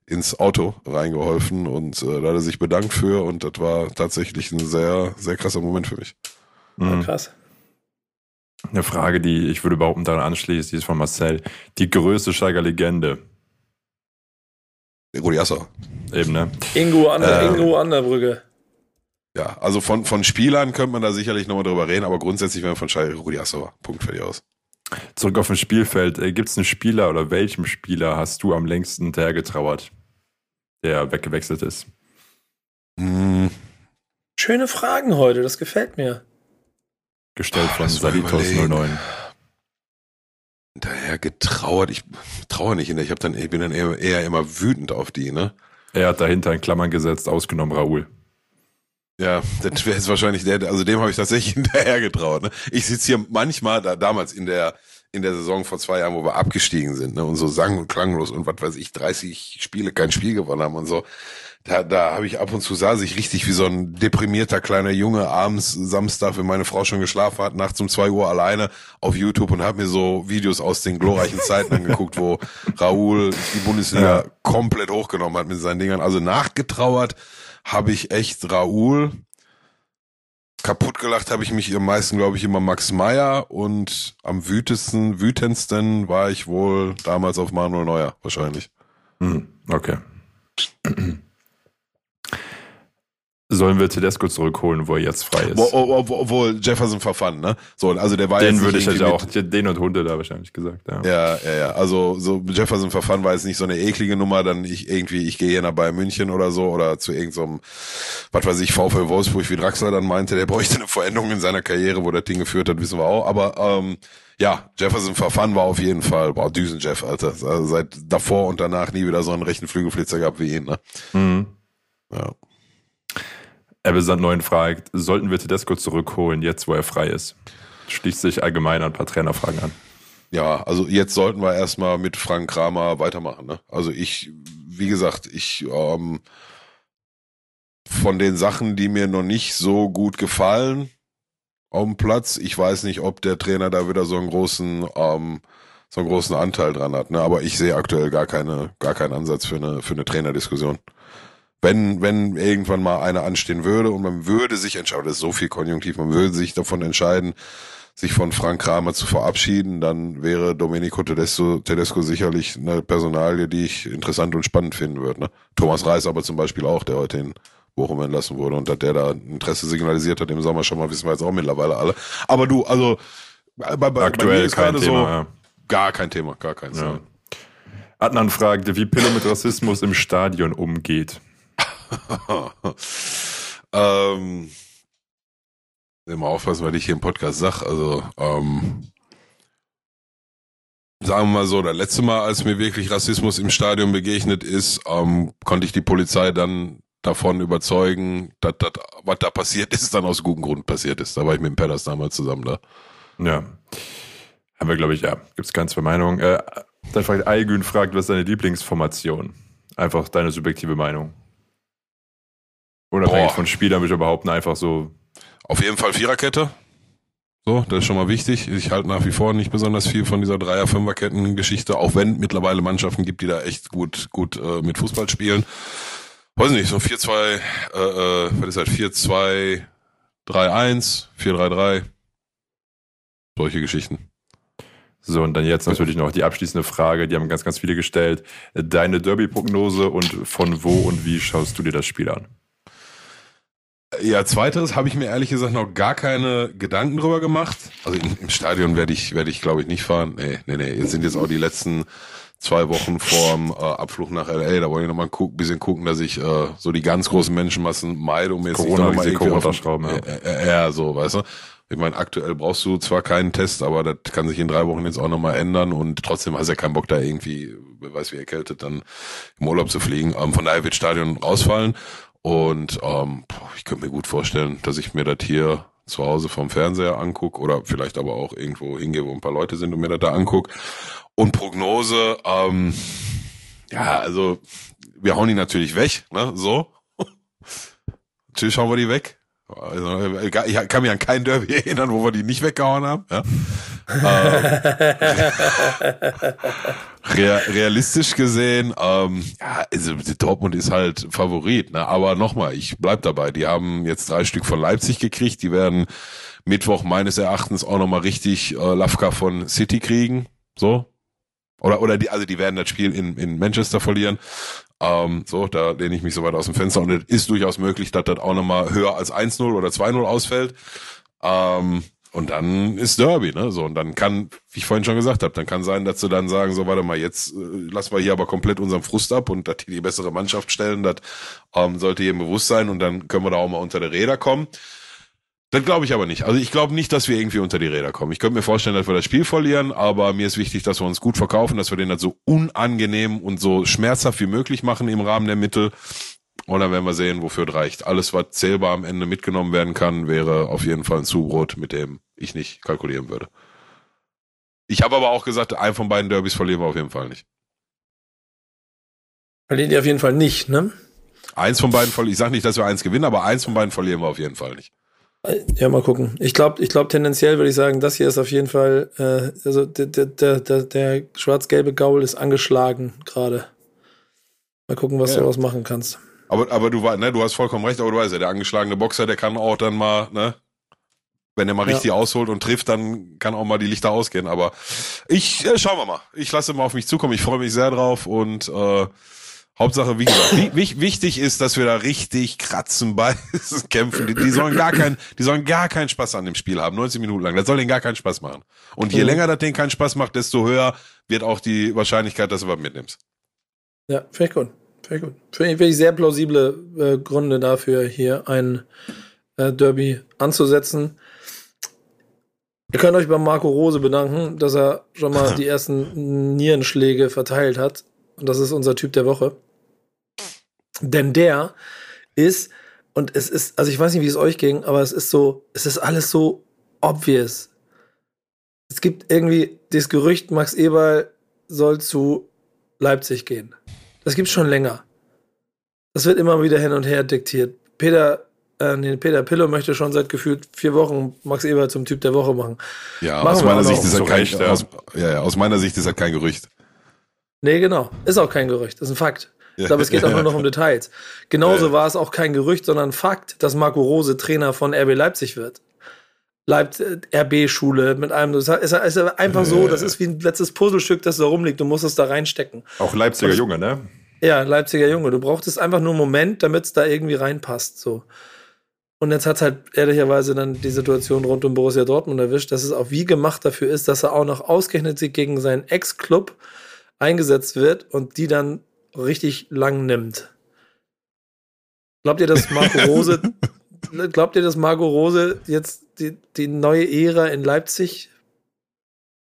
ins Auto reingeholfen und äh, da hat er sich bedankt für und das war tatsächlich ein sehr, sehr krasser Moment für mich. Mhm. Krass. Eine Frage, die ich würde behaupten daran anschließt, die ist von Marcel. Die größte Schalker Legende. Rudi Assau. Eben, ne? Ingo an der, Ähm. Ingo an der Brücke. ja, also von, von Spielern könnte man da sicherlich nochmal drüber reden, aber grundsätzlich wäre von Schalke Rudi Assauer. Punkt fertig aus. Zurück auf dem Spielfeld. Äh, Gibt es einen Spieler oder welchem Spieler hast du am längsten hinterhergetrauert, der weggewechselt ist? Hm. Schöne Fragen heute, das gefällt mir. Gestellt von Salitos 09. Daher getrauert, ich traue nicht, ich, hab dann, ich bin dann eher, eher immer wütend auf die, ne? Er hat dahinter in Klammern gesetzt, ausgenommen Raoul. Ja, das wäre jetzt wahrscheinlich der, also dem habe ich tatsächlich hinterher getraut. Ne? Ich sitze hier manchmal, da damals in der in der Saison vor zwei Jahren, wo wir abgestiegen sind, ne, und so sang und klanglos und was weiß ich, 30 Spiele kein Spiel gewonnen haben und so. Da, da habe ich ab und zu saß ich richtig wie so ein deprimierter kleiner Junge abends Samstag, wenn meine Frau schon geschlafen hat, nachts um zwei Uhr alleine auf YouTube und habe mir so Videos aus den glorreichen Zeiten angeguckt, wo Raoul die Bundesliga ja. komplett hochgenommen hat mit seinen Dingern. Also nachgetrauert habe ich echt Raoul. Kaputt gelacht habe ich mich am meisten, glaube ich, immer Max Meyer und am wütesten, wütendsten war ich wohl damals auf Manuel Neuer, wahrscheinlich. Hm, okay. Sollen wir Tedesco zurückholen, wo er jetzt frei ist? Obwohl Jefferson verfand, ne? So, also der war Den würde ich ja auch, den und Hunde da wahrscheinlich gesagt, ja. Ja, ja, ja. Also so Jefferson verfand war jetzt nicht so eine eklige Nummer, dann ich irgendwie, ich gehe hier nach Bayern München oder so oder zu irgendeinem, so was weiß ich, VfL Wolfsburg, wie Draxler dann meinte, der bräuchte eine Veränderung in seiner Karriere, wo der Ding geführt hat, wissen wir auch. Aber ähm, ja, Jefferson Verfan war auf jeden Fall, boah, Düsen-Jeff, Alter. Also seit davor und danach nie wieder so einen rechten Flügelflitzer gehabt wie ihn, ne? Mhm. Ja. Ebbesand 9 fragt, sollten wir Tedesco zurückholen, jetzt wo er frei ist? Schließt sich allgemein ein paar Trainerfragen an. Ja, also jetzt sollten wir erstmal mit Frank Kramer weitermachen. Ne? Also ich, wie gesagt, ich ähm, von den Sachen, die mir noch nicht so gut gefallen auf dem Platz, ich weiß nicht, ob der Trainer da wieder so einen großen, ähm, so einen großen Anteil dran hat. Ne? Aber ich sehe aktuell gar keine, gar keinen Ansatz für eine, für eine Trainerdiskussion wenn, wenn irgendwann mal einer anstehen würde und man würde sich entscheiden, das ist so viel Konjunktiv, man würde sich davon entscheiden, sich von Frank Kramer zu verabschieden, dann wäre Domenico Tedesco, Tedesco sicherlich eine Personalie, die ich interessant und spannend finden würde. Ne? Thomas Reis aber zum Beispiel auch, der heute in Bochum entlassen wurde und dass der da Interesse signalisiert hat im Sommer schon mal, wissen wir jetzt auch mittlerweile alle. Aber du, also bei, bei, Aktuell bei kein Thema, so, ja. gar kein Thema, gar keins. Ja. Adnan fragte, wie Pillow mit Rassismus im Stadion umgeht. ähm, immer aufpassen, was ich hier im Podcast sag. Also, ähm, sagen wir mal so, das letzte Mal, als mir wirklich Rassismus im Stadion begegnet ist, ähm, konnte ich die Polizei dann davon überzeugen, dass das, was da passiert ist, dann aus gutem Grund passiert ist. Da war ich mit dem Pedders damals zusammen da. Ja. Haben wir, glaube ich, ja, gibt es ganz zwei Meinungen. Äh, dann fragt Aigün fragt, was ist deine Lieblingsformation? Einfach deine subjektive Meinung. Unabhängig Boah. von Spielern würde ich behaupten, einfach so. Auf jeden Fall Viererkette. So, das ist schon mal wichtig. Ich halte nach wie vor nicht besonders viel von dieser Dreier-Fünferketten-Geschichte, auch wenn mittlerweile Mannschaften gibt, die da echt gut, gut äh, mit Fußball spielen. Weiß nicht, so 4-2, äh, äh, was ist halt 4-2, 3-1, 4-3-3. Solche Geschichten. So, und dann jetzt natürlich noch die abschließende Frage, die haben ganz, ganz viele gestellt. Deine Derby-Prognose und von wo und wie schaust du dir das Spiel an? Ja, zweiteres habe ich mir ehrlich gesagt noch gar keine Gedanken drüber gemacht. Also im Stadion werde ich, werde ich glaube ich nicht fahren. Nee, nee, nee. Jetzt sind jetzt auch die letzten zwei Wochen vorm äh, Abflug nach LA. Da wollte ich noch mal ein guck, bisschen gucken, dass ich äh, so die ganz großen Menschenmassen meide, um jetzt Corona nicht noch mal runterschrauben. Ja. Äh, ja, so, weißt du. Ich meine, aktuell brauchst du zwar keinen Test, aber das kann sich in drei Wochen jetzt auch nochmal ändern und trotzdem hast du ja keinen Bock da irgendwie, wer weiß wie erkältet, dann im Urlaub zu fliegen. Ähm, von daher wird Stadion rausfallen. Und ähm, ich könnte mir gut vorstellen, dass ich mir das hier zu Hause vom Fernseher angucke oder vielleicht aber auch irgendwo hingehe, wo ein paar Leute sind und mir das da angucke. Und Prognose, ähm, ja, also wir hauen die natürlich weg, ne? So. Natürlich hauen wir die weg. Also, ich kann mich an kein Derby erinnern, wo wir die nicht weggehauen haben. Ja. ähm, realistisch gesehen, ähm, ja, also Dortmund ist halt Favorit, ne? aber nochmal, ich bleib dabei. Die haben jetzt drei Stück von Leipzig gekriegt, die werden Mittwoch meines Erachtens auch nochmal richtig äh, Lafka von City kriegen. So, Oder, oder die, also die werden das Spiel in, in Manchester verlieren. Ähm, so, da lehne ich mich so weit aus dem Fenster und es ist durchaus möglich, dass das auch nochmal höher als 1-0 oder 2-0 ausfällt. Ähm, und dann ist Derby, ne? So, und dann kann, wie ich vorhin schon gesagt habe, dann kann sein, dass sie dann sagen, so, warte mal, jetzt äh, lassen wir hier aber komplett unseren Frust ab und dass die die bessere Mannschaft stellen, das ähm, sollte jedem bewusst sein und dann können wir da auch mal unter die Räder kommen. Das glaube ich aber nicht. Also ich glaube nicht, dass wir irgendwie unter die Räder kommen. Ich könnte mir vorstellen, dass wir das Spiel verlieren, aber mir ist wichtig, dass wir uns gut verkaufen, dass wir den dann so unangenehm und so schmerzhaft wie möglich machen im Rahmen der Mittel. Und dann werden wir sehen, wofür es reicht. Alles, was zählbar am Ende mitgenommen werden kann, wäre auf jeden Fall ein Zubrot, mit dem ich nicht kalkulieren würde. Ich habe aber auch gesagt, ein von beiden Derbys verlieren wir auf jeden Fall nicht. Verlieren die auf jeden Fall nicht, ne? Eins von beiden verlieren. Ich sage nicht, dass wir eins gewinnen, aber eins von beiden verlieren wir auf jeden Fall nicht. Ja, mal gucken. Ich glaube, ich glaube tendenziell würde ich sagen, das hier ist auf jeden Fall, äh, also der, der, der, der schwarz-gelbe Gaul ist angeschlagen gerade. Mal gucken, was ja. du daraus machen kannst. Aber, aber du, ne, du hast vollkommen recht, aber du weißt ja, der angeschlagene Boxer, der kann auch dann mal, ne, wenn er mal richtig ja. ausholt und trifft, dann kann auch mal die Lichter ausgehen. Aber ich, äh, schauen wir mal. Ich lasse mal auf mich zukommen. Ich freue mich sehr drauf und äh, Hauptsache, wie gesagt, wichtig ist, dass wir da richtig kratzen, beißen, kämpfen. Die, die, sollen gar keinen, die sollen gar keinen Spaß an dem Spiel haben, 90 Minuten lang. Das soll denen gar keinen Spaß machen. Und je mhm. länger das denen keinen Spaß macht, desto höher wird auch die Wahrscheinlichkeit, dass du was mitnimmst. Ja, finde ich gut. Finde ich gut. Finde ich sehr plausible äh, Gründe dafür, hier ein äh, Derby anzusetzen. Ihr könnt euch bei Marco Rose bedanken, dass er schon mal die ersten Nierenschläge verteilt hat. Und das ist unser Typ der Woche. Denn der ist, und es ist, also ich weiß nicht, wie es euch ging, aber es ist so, es ist alles so obvious. Es gibt irgendwie das Gerücht, Max Eberl soll zu Leipzig gehen. Das gibt es schon länger. Das wird immer wieder hin und her diktiert. Peter, äh, nee, Peter Pillow möchte schon seit gefühlt vier Wochen Max Eberl zum Typ der Woche machen. Ja, machen aus meiner Sicht ist er kein, recht, ja. Aus, ja, ja, aus meiner Sicht ist er kein Gerücht. Nee, genau. Ist auch kein Gerücht. Das ist ein Fakt. Ich glaube, es geht auch nur noch um Details. Genauso war es auch kein Gerücht, sondern Fakt, dass Marco Rose Trainer von RB Leipzig wird. Äh, RB-Schule mit einem. Das ist, ist einfach so, das ist wie ein letztes Puzzlestück, das da rumliegt. Du musst es da reinstecken. Auch Leipziger Und, Junge, ne? Ja, Leipziger Junge. Du brauchtest einfach nur einen Moment, damit es da irgendwie reinpasst. So. Und jetzt hat halt ehrlicherweise dann die Situation rund um Borussia Dortmund erwischt, dass es auch wie gemacht dafür ist, dass er auch noch ausgerechnet sich gegen seinen Ex-Club eingesetzt wird und die dann richtig lang nimmt. Glaubt ihr, dass Marco Rose, glaubt ihr, dass Marco Rose jetzt die, die neue Ära in Leipzig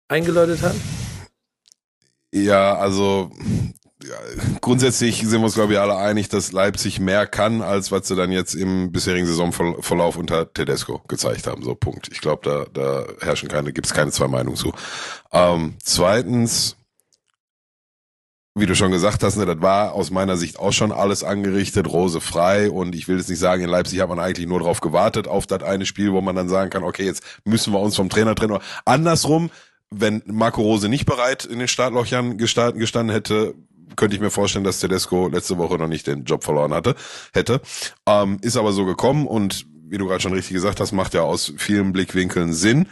eingeläutet hat? Ja, also ja, grundsätzlich sind wir uns, glaube ich, alle einig, dass Leipzig mehr kann, als was sie dann jetzt im bisherigen Saisonverlauf unter Tedesco gezeigt haben. So, Punkt. Ich glaube, da, da herrschen keine, gibt es keine zwei Meinungen zu. Ähm, zweitens, wie du schon gesagt hast, ne, das war aus meiner Sicht auch schon alles angerichtet, Rose frei und ich will jetzt nicht sagen, in Leipzig hat man eigentlich nur darauf gewartet, auf das eine Spiel, wo man dann sagen kann, okay, jetzt müssen wir uns vom Trainer trennen. Andersrum, wenn Marco Rose nicht bereit in den Startlöchern gestanden hätte, könnte ich mir vorstellen, dass Tedesco letzte Woche noch nicht den Job verloren hatte, hätte. Ähm, ist aber so gekommen und wie du gerade schon richtig gesagt hast, macht ja aus vielen Blickwinkeln Sinn.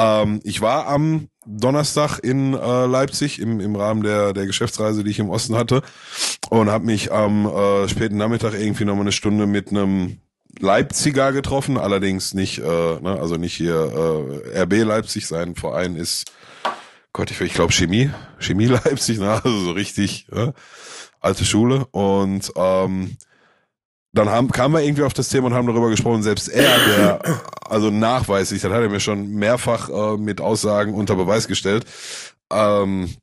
Ähm, ich war am Donnerstag in äh, Leipzig im, im Rahmen der, der Geschäftsreise, die ich im Osten hatte und habe mich am äh, späten Nachmittag irgendwie noch mal eine Stunde mit einem Leipziger getroffen, allerdings nicht, äh, ne, also nicht hier äh, RB Leipzig, sein. Verein ist, Gott, ich, ich glaube Chemie, Chemie Leipzig, ne, also so richtig äh, alte Schule. Und ähm, dann haben, kamen wir irgendwie auf das Thema und haben darüber gesprochen, selbst er, der, also nachweislich, das hat er mir schon mehrfach äh, mit Aussagen unter Beweis gestellt, ähm,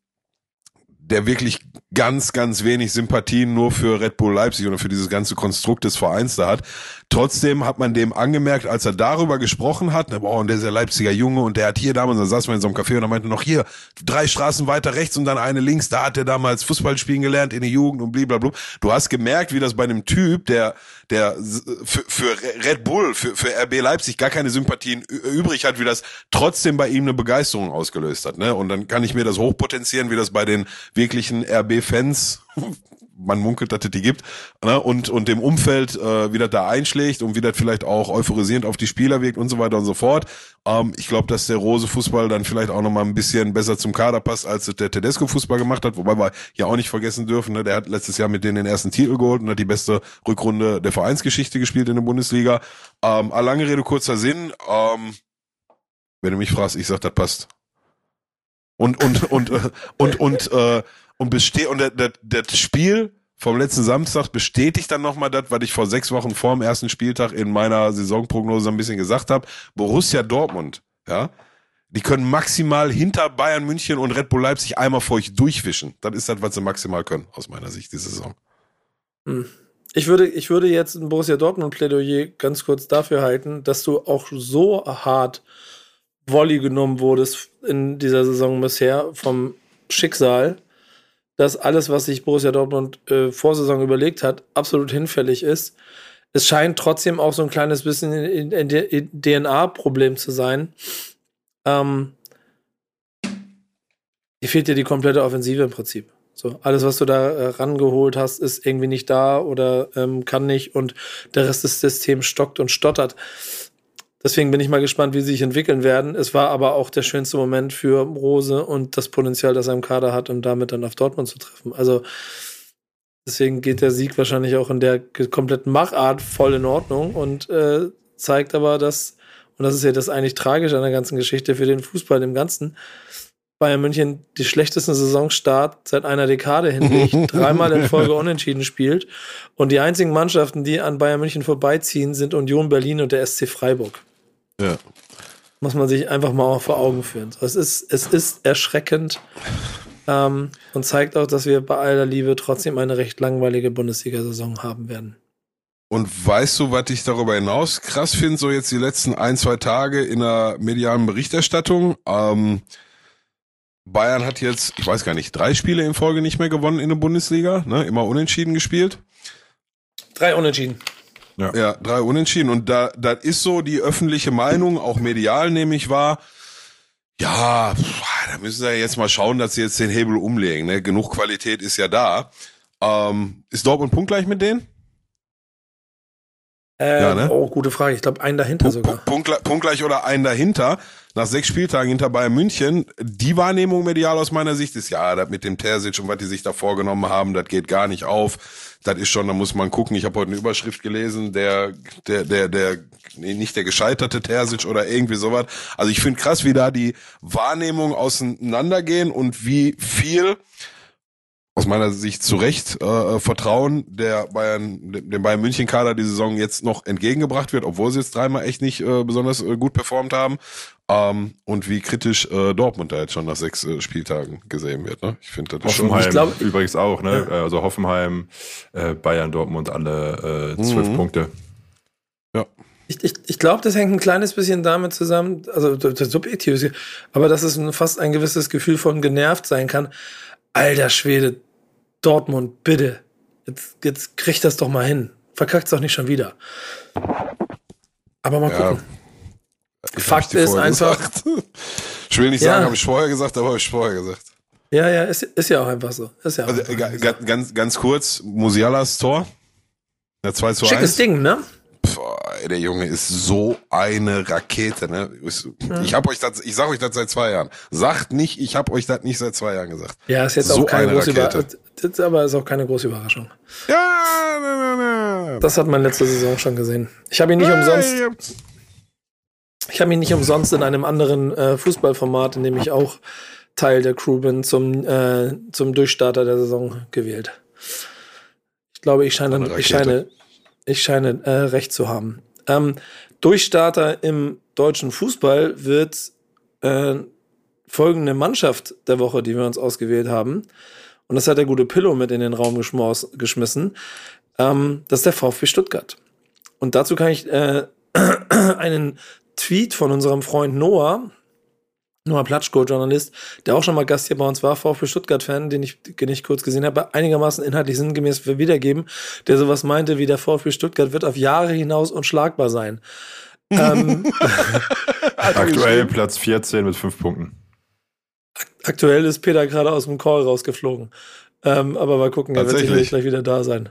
der wirklich ganz, ganz wenig Sympathien nur für Red Bull Leipzig oder für dieses ganze Konstrukt des Vereins da hat. Trotzdem hat man dem angemerkt, als er darüber gesprochen hat, boah, und der ist ja Leipziger Junge und der hat hier damals, da saß man in so einem Café und er meinte noch hier, drei Straßen weiter rechts und dann eine links, da hat er damals Fußball spielen gelernt in der Jugend und blablabla. Du hast gemerkt, wie das bei einem Typ, der, der für, für Red Bull, für, für RB Leipzig gar keine Sympathien übrig hat, wie das trotzdem bei ihm eine Begeisterung ausgelöst hat, ne? Und dann kann ich mir das hochpotenzieren, wie das bei den wirklichen RB-Fans man munkelt, dass es die gibt, ne? und, und dem Umfeld, äh, wie das da einschlägt und wie das vielleicht auch euphorisierend auf die Spieler wirkt und so weiter und so fort. Ähm, ich glaube, dass der Rose-Fußball dann vielleicht auch nochmal ein bisschen besser zum Kader passt, als der Tedesco-Fußball gemacht hat, wobei wir ja auch nicht vergessen dürfen, ne? der hat letztes Jahr mit denen den ersten Titel geholt und hat die beste Rückrunde der Vereinsgeschichte gespielt in der Bundesliga. Ähm, lange Rede, kurzer Sinn. Ähm, wenn du mich fragst, ich sag, das passt. Und, und, und, und, und, und, äh, und besteht, und das, Spiel vom letzten Samstag bestätigt dann nochmal das, was ich vor sechs Wochen vor dem ersten Spieltag in meiner Saisonprognose ein bisschen gesagt habe. Borussia Dortmund, ja, die können maximal hinter Bayern München und Red Bull Leipzig einmal vor euch durchwischen. Das ist das, was sie maximal können, aus meiner Sicht, die Saison. Hm. Ich würde, ich würde jetzt ein Borussia Dortmund Plädoyer ganz kurz dafür halten, dass du auch so hart Volley genommen wurdest in dieser Saison bisher vom Schicksal, dass alles, was sich Borussia Dortmund äh, vor Saison überlegt hat, absolut hinfällig ist. Es scheint trotzdem auch so ein kleines bisschen DNA-Problem zu sein. Ähm, hier fehlt dir die komplette Offensive im Prinzip. So, alles, was du da äh, rangeholt hast, ist irgendwie nicht da oder ähm, kann nicht und der Rest des Systems stockt und stottert. Deswegen bin ich mal gespannt, wie sie sich entwickeln werden. Es war aber auch der schönste Moment für Rose und das Potenzial, das er im Kader hat, um damit dann auf Dortmund zu treffen. Also deswegen geht der Sieg wahrscheinlich auch in der kompletten Machart voll in Ordnung und äh, zeigt aber, dass, und das ist ja das eigentlich tragisch an der ganzen Geschichte für den Fußball im Ganzen, Bayern München die schlechtesten Saisonstart seit einer Dekade hinlegt, dreimal in Folge unentschieden spielt und die einzigen Mannschaften, die an Bayern München vorbeiziehen, sind Union Berlin und der SC Freiburg. Ja. Muss man sich einfach mal vor Augen führen. Es ist, es ist erschreckend ähm, und zeigt auch, dass wir bei aller Liebe trotzdem eine recht langweilige Bundesliga-Saison haben werden. Und weißt du, was ich darüber hinaus krass finde, so jetzt die letzten ein, zwei Tage in der medialen Berichterstattung? Ähm, Bayern hat jetzt, ich weiß gar nicht, drei Spiele in Folge nicht mehr gewonnen in der Bundesliga, ne? immer unentschieden gespielt. Drei Unentschieden. Ja. ja, drei Unentschieden. Und da, das ist so die öffentliche Meinung, auch medial nämlich war, ja, da müssen sie ja jetzt mal schauen, dass sie jetzt den Hebel umlegen. Ne? Genug Qualität ist ja da. Ähm, ist Dortmund punktgleich mit denen? Äh, ja, ne? Oh, gute Frage. Ich glaube, einen dahinter Punkt, sogar. Punkt, punktgleich oder einen dahinter. Nach sechs Spieltagen hinter Bayern München. Die Wahrnehmung medial aus meiner Sicht ist, ja, das mit dem Terzic und was die sich da vorgenommen haben, das geht gar nicht auf. Das ist schon, da muss man gucken. Ich habe heute eine Überschrift gelesen, der, der, der, der, nee, nicht der gescheiterte Terzic oder irgendwie sowas. Also ich finde krass, wie da die Wahrnehmung auseinandergehen und wie viel aus meiner Sicht zu Recht äh, Vertrauen der Bayern, dem Bayern München Kader die Saison jetzt noch entgegengebracht wird, obwohl sie jetzt dreimal echt nicht äh, besonders äh, gut performt haben. Ähm, und wie kritisch äh, Dortmund da jetzt schon nach sechs äh, Spieltagen gesehen wird. Ne? Ich finde das Hoffenheim schon. Ich glaub, übrigens auch. Ne? Ja. Also Hoffenheim, äh, Bayern, Dortmund alle äh, zwölf mhm. Punkte. Ja. Ich, ich, ich glaube, das hängt ein kleines bisschen damit zusammen, also das Subjektive, aber dass es fast ein gewisses Gefühl von genervt sein kann. Alter Schwede, Dortmund, bitte. Jetzt, jetzt kriegt das doch mal hin. Verkackt's doch nicht schon wieder. Aber mal ja, gucken. Fakt ist einfach. Gesagt. Ich will nicht ja. sagen, habe ich vorher gesagt, aber habe ich vorher gesagt. Ja, ja, ist, ist ja auch einfach so. Ist ja also, ganz, ganz, ganz kurz, Musialas Tor. Der 2 zu Schickes 1. Ding, ne? Boah, der Junge ist so eine Rakete, ne? Ich habe euch das, ich sag euch das seit zwei Jahren. Sagt nicht, ich habe euch das nicht seit zwei Jahren gesagt. Ja, ist jetzt so auch keine große Überraschung. Aber ist auch keine große Überraschung. Ja, ne, ne, ne. Das hat man letzte Saison schon gesehen. Ich habe ihn nicht umsonst. Ich habe ihn nicht umsonst in einem anderen äh, Fußballformat, in dem ich auch Teil der Crew bin, zum, äh, zum Durchstarter der Saison gewählt. Ich glaube, ich scheine, ich scheine, ich scheine äh, recht zu haben. Ähm, Durchstarter im deutschen Fußball wird äh, folgende Mannschaft der Woche, die wir uns ausgewählt haben. Und das hat der gute Pillow mit in den Raum geschmissen. Ähm, das ist der VfB Stuttgart. Und dazu kann ich äh, einen Tweet von unserem Freund Noah, Noah Platschko, Journalist, der auch schon mal Gast hier bei uns war, VfB Stuttgart-Fan, den ich, den ich kurz gesehen habe, einigermaßen inhaltlich sinngemäß wiedergeben, der sowas meinte wie der VfB Stuttgart wird auf Jahre hinaus unschlagbar sein. ähm, Aktuell Platz 14 mit fünf Punkten. Aktuell ist Peter gerade aus dem Call rausgeflogen. Ähm, aber mal gucken, er wird sicherlich gleich wieder da sein.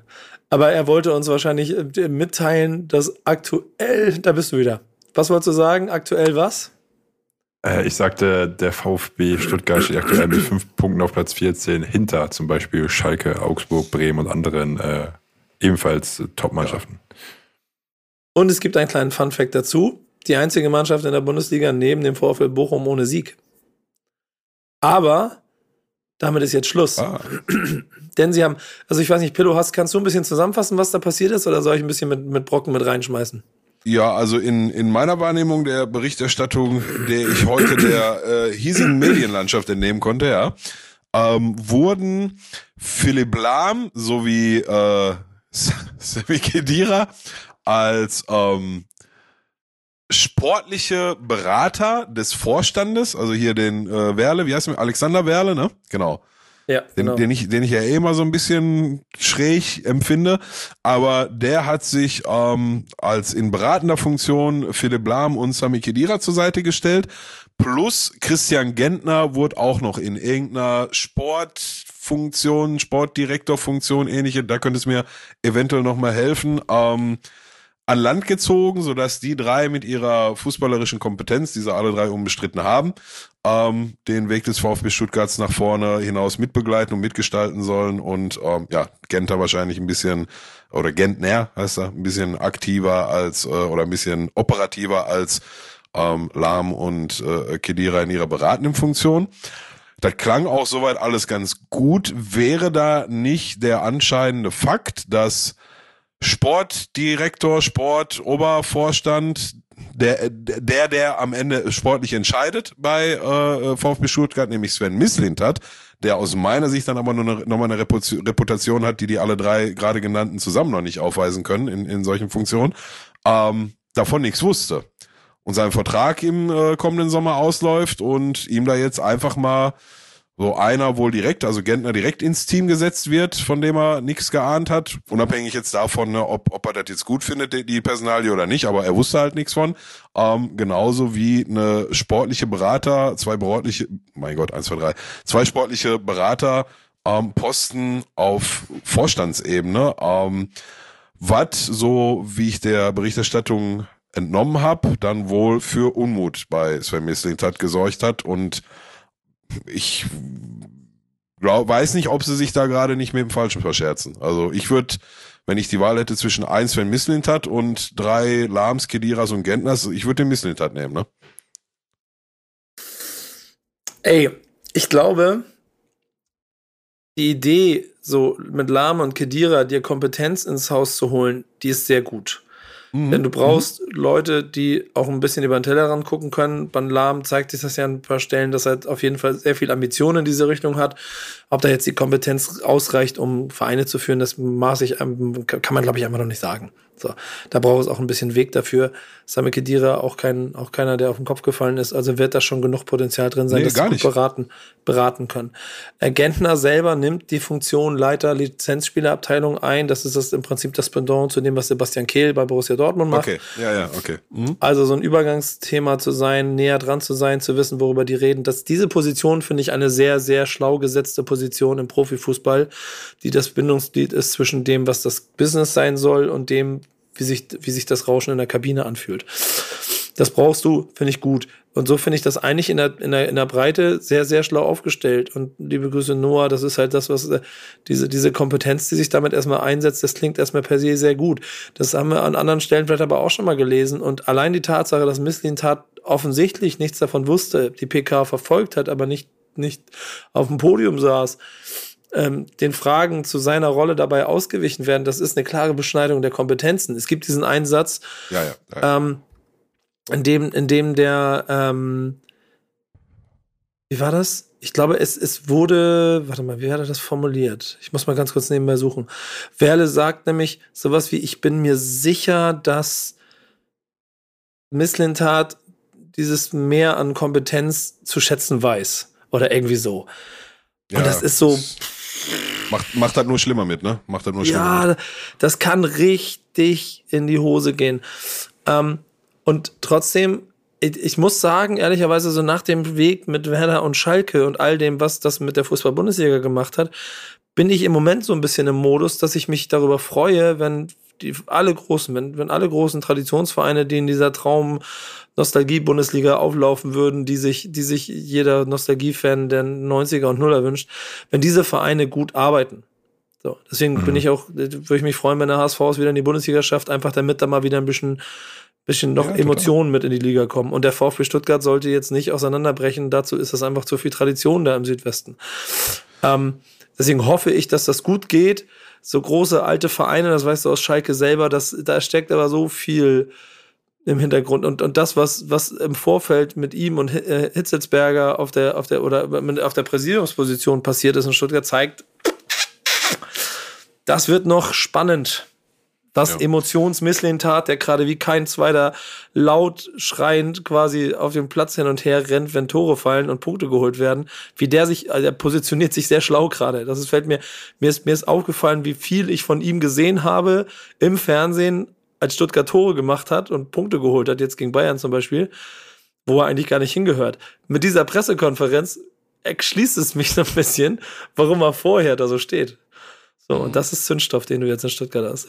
Aber er wollte uns wahrscheinlich äh, mitteilen, dass aktuell, da bist du wieder. Was wolltest du sagen? Aktuell was? Äh, ich sagte, der VfB Stuttgart steht aktuell mit fünf Punkten auf Platz 14 hinter zum Beispiel Schalke, Augsburg, Bremen und anderen äh, ebenfalls Top-Mannschaften. Und es gibt einen kleinen Fun-Fact dazu. Die einzige Mannschaft in der Bundesliga neben dem VfL Bochum ohne Sieg. Aber damit ist jetzt Schluss. Ah. Denn sie haben, also ich weiß nicht, Pillow, hast, kannst du ein bisschen zusammenfassen, was da passiert ist, oder soll ich ein bisschen mit, mit Brocken mit reinschmeißen? Ja, also in, in meiner Wahrnehmung der Berichterstattung, der ich heute der äh, hiesigen Medienlandschaft entnehmen konnte, ja, ähm, wurden Philipp Lahm sowie äh, Sammy Kedira als ähm, sportliche Berater des Vorstandes, also hier den äh, Werle, wie heißt der? Alexander Werle, ne? Genau. Ja, den, genau. den, ich, den ich ja eh immer so ein bisschen schräg empfinde. Aber der hat sich ähm, als in beratender Funktion Philipp Lahm und Sami Kedira zur Seite gestellt. Plus Christian Gentner wurde auch noch in irgendeiner Sportfunktion, Sportdirektorfunktion, ähnliche, da könnte es mir eventuell noch mal helfen. Ähm, an Land gezogen, sodass die drei mit ihrer fußballerischen Kompetenz, die sie alle drei unbestritten haben, ähm, den Weg des VfB Stuttgarts nach vorne hinaus mitbegleiten und mitgestalten sollen und ähm, ja, Genter wahrscheinlich ein bisschen oder Gentner heißt er, ein bisschen aktiver als äh, oder ein bisschen operativer als ähm, Lahm und äh, Kedira in ihrer beratenden Funktion. Das klang auch soweit alles ganz gut. Wäre da nicht der anscheinende Fakt, dass Sportdirektor, Sportobervorstand, der, der, der am Ende sportlich entscheidet bei äh, VfB Stuttgart, nämlich Sven Mislint hat, der aus meiner Sicht dann aber nur eine, nochmal eine Reputation hat, die die alle drei gerade genannten zusammen noch nicht aufweisen können in, in solchen Funktionen, ähm, davon nichts wusste. Und sein Vertrag im äh, kommenden Sommer ausläuft und ihm da jetzt einfach mal so einer wohl direkt, also Gentner direkt ins Team gesetzt wird, von dem er nichts geahnt hat, unabhängig jetzt davon, ne, ob, ob er das jetzt gut findet, die, Personalie oder nicht, aber er wusste halt nichts von. Ähm, genauso wie eine sportliche Berater, zwei sportliche, mein Gott, eins, zwei, drei, zwei sportliche Berater ähm, Posten auf Vorstandsebene, ähm, was so, wie ich der Berichterstattung entnommen habe, dann wohl für Unmut bei Sven Misling hat gesorgt hat und ich glaub, weiß nicht, ob sie sich da gerade nicht mit dem Falschen verscherzen. Also ich würde, wenn ich die Wahl hätte zwischen eins, wenn Misslintat und drei Lahms, Kediras und Gentners, ich würde den Misslintat nehmen, ne? Ey, ich glaube, die Idee, so mit Lahm und Kedira dir Kompetenz ins Haus zu holen, die ist sehr gut. Mhm. Denn du brauchst mhm. Leute, die auch ein bisschen über den Tellerrand gucken können. Beim Lahm zeigt sich das ja an ein paar Stellen, dass er auf jeden Fall sehr viel Ambition in diese Richtung hat. Ob da jetzt die Kompetenz ausreicht, um Vereine zu führen, das maß ich, ähm, kann man, glaube ich, einfach noch nicht sagen. So, da braucht es auch ein bisschen Weg dafür. Sami Kedira, auch kein, auch keiner, der auf den Kopf gefallen ist. Also wird da schon genug Potenzial drin sein, nee, dass sie gut beraten, beraten können. Äh, Gentner selber nimmt die Funktion Leiter Lizenzspielerabteilung ein. Das ist das im Prinzip das Pendant zu dem, was Sebastian Kehl bei Borussia Dortmund macht. Okay, ja, ja, okay. Mhm. Also so ein Übergangsthema zu sein, näher dran zu sein, zu wissen, worüber die reden. Das, diese Position finde ich eine sehr, sehr schlau gesetzte Position im Profifußball, die das Bindungsglied ist zwischen dem, was das Business sein soll und dem, wie sich, wie sich das Rauschen in der Kabine anfühlt. Das brauchst du, finde ich gut. Und so finde ich das eigentlich in der, in, der, in der Breite sehr, sehr schlau aufgestellt. Und liebe Grüße, Noah, das ist halt das, was äh, diese, diese Kompetenz, die sich damit erstmal einsetzt, das klingt erstmal per se sehr gut. Das haben wir an anderen Stellen vielleicht aber auch schon mal gelesen. Und allein die Tatsache, dass Misslin Tat offensichtlich nichts davon wusste, die PK verfolgt hat, aber nicht, nicht auf dem Podium saß, ähm, den Fragen zu seiner Rolle dabei ausgewichen werden, das ist eine klare Beschneidung der Kompetenzen. Es gibt diesen Einsatz, ja, ja, ja. Ähm, in dem, in dem der, ähm, wie war das? Ich glaube, es, es wurde, warte mal, wie hat er das formuliert? Ich muss mal ganz kurz nebenbei suchen. Werle sagt nämlich sowas wie, ich bin mir sicher, dass Misslintat dieses mehr an Kompetenz zu schätzen weiß. Oder irgendwie so. Ja, Und das ist so. Macht, macht das nur schlimmer mit, ne? Macht das nur schlimmer. Ja, mit. das kann richtig in die Hose gehen. Ähm, und trotzdem, ich, ich, muss sagen, ehrlicherweise, so nach dem Weg mit Werder und Schalke und all dem, was das mit der Fußball-Bundesliga gemacht hat, bin ich im Moment so ein bisschen im Modus, dass ich mich darüber freue, wenn die, alle großen, wenn, wenn alle großen Traditionsvereine, die in dieser Traum Nostalgie-Bundesliga auflaufen würden, die sich, die sich jeder Nostalgie-Fan der 90er und Nuller wünscht, wenn diese Vereine gut arbeiten. So, deswegen mhm. bin ich auch, würde ich mich freuen, wenn der HSV es wieder in die Bundesliga schafft, einfach damit da mal wieder ein bisschen, bisschen noch ja, Emotionen mit in die Liga kommen. Und der VfB Stuttgart sollte jetzt nicht auseinanderbrechen. Dazu ist das einfach zu viel Tradition da im Südwesten. Ähm, deswegen hoffe ich, dass das gut geht so große alte Vereine, das weißt du aus Schalke selber, das, da steckt aber so viel im Hintergrund. Und, und das, was, was im Vorfeld mit ihm und äh, Hitzelsberger auf der, auf der, oder auf der Präsidiumsposition passiert ist in Stuttgart, zeigt, das wird noch spannend das ja. Emotionsmisslintat, der gerade wie kein zweiter laut schreiend quasi auf dem Platz hin und her rennt, wenn Tore fallen und Punkte geholt werden, wie der sich, also der positioniert sich sehr schlau gerade. Das ist, fällt mir, mir ist, mir ist aufgefallen, wie viel ich von ihm gesehen habe im Fernsehen, als Stuttgart Tore gemacht hat und Punkte geholt hat, jetzt gegen Bayern zum Beispiel, wo er eigentlich gar nicht hingehört. Mit dieser Pressekonferenz erschließt es mich so ein bisschen, warum er vorher da so steht. So, und das ist Zündstoff, den du jetzt in Stuttgart hast.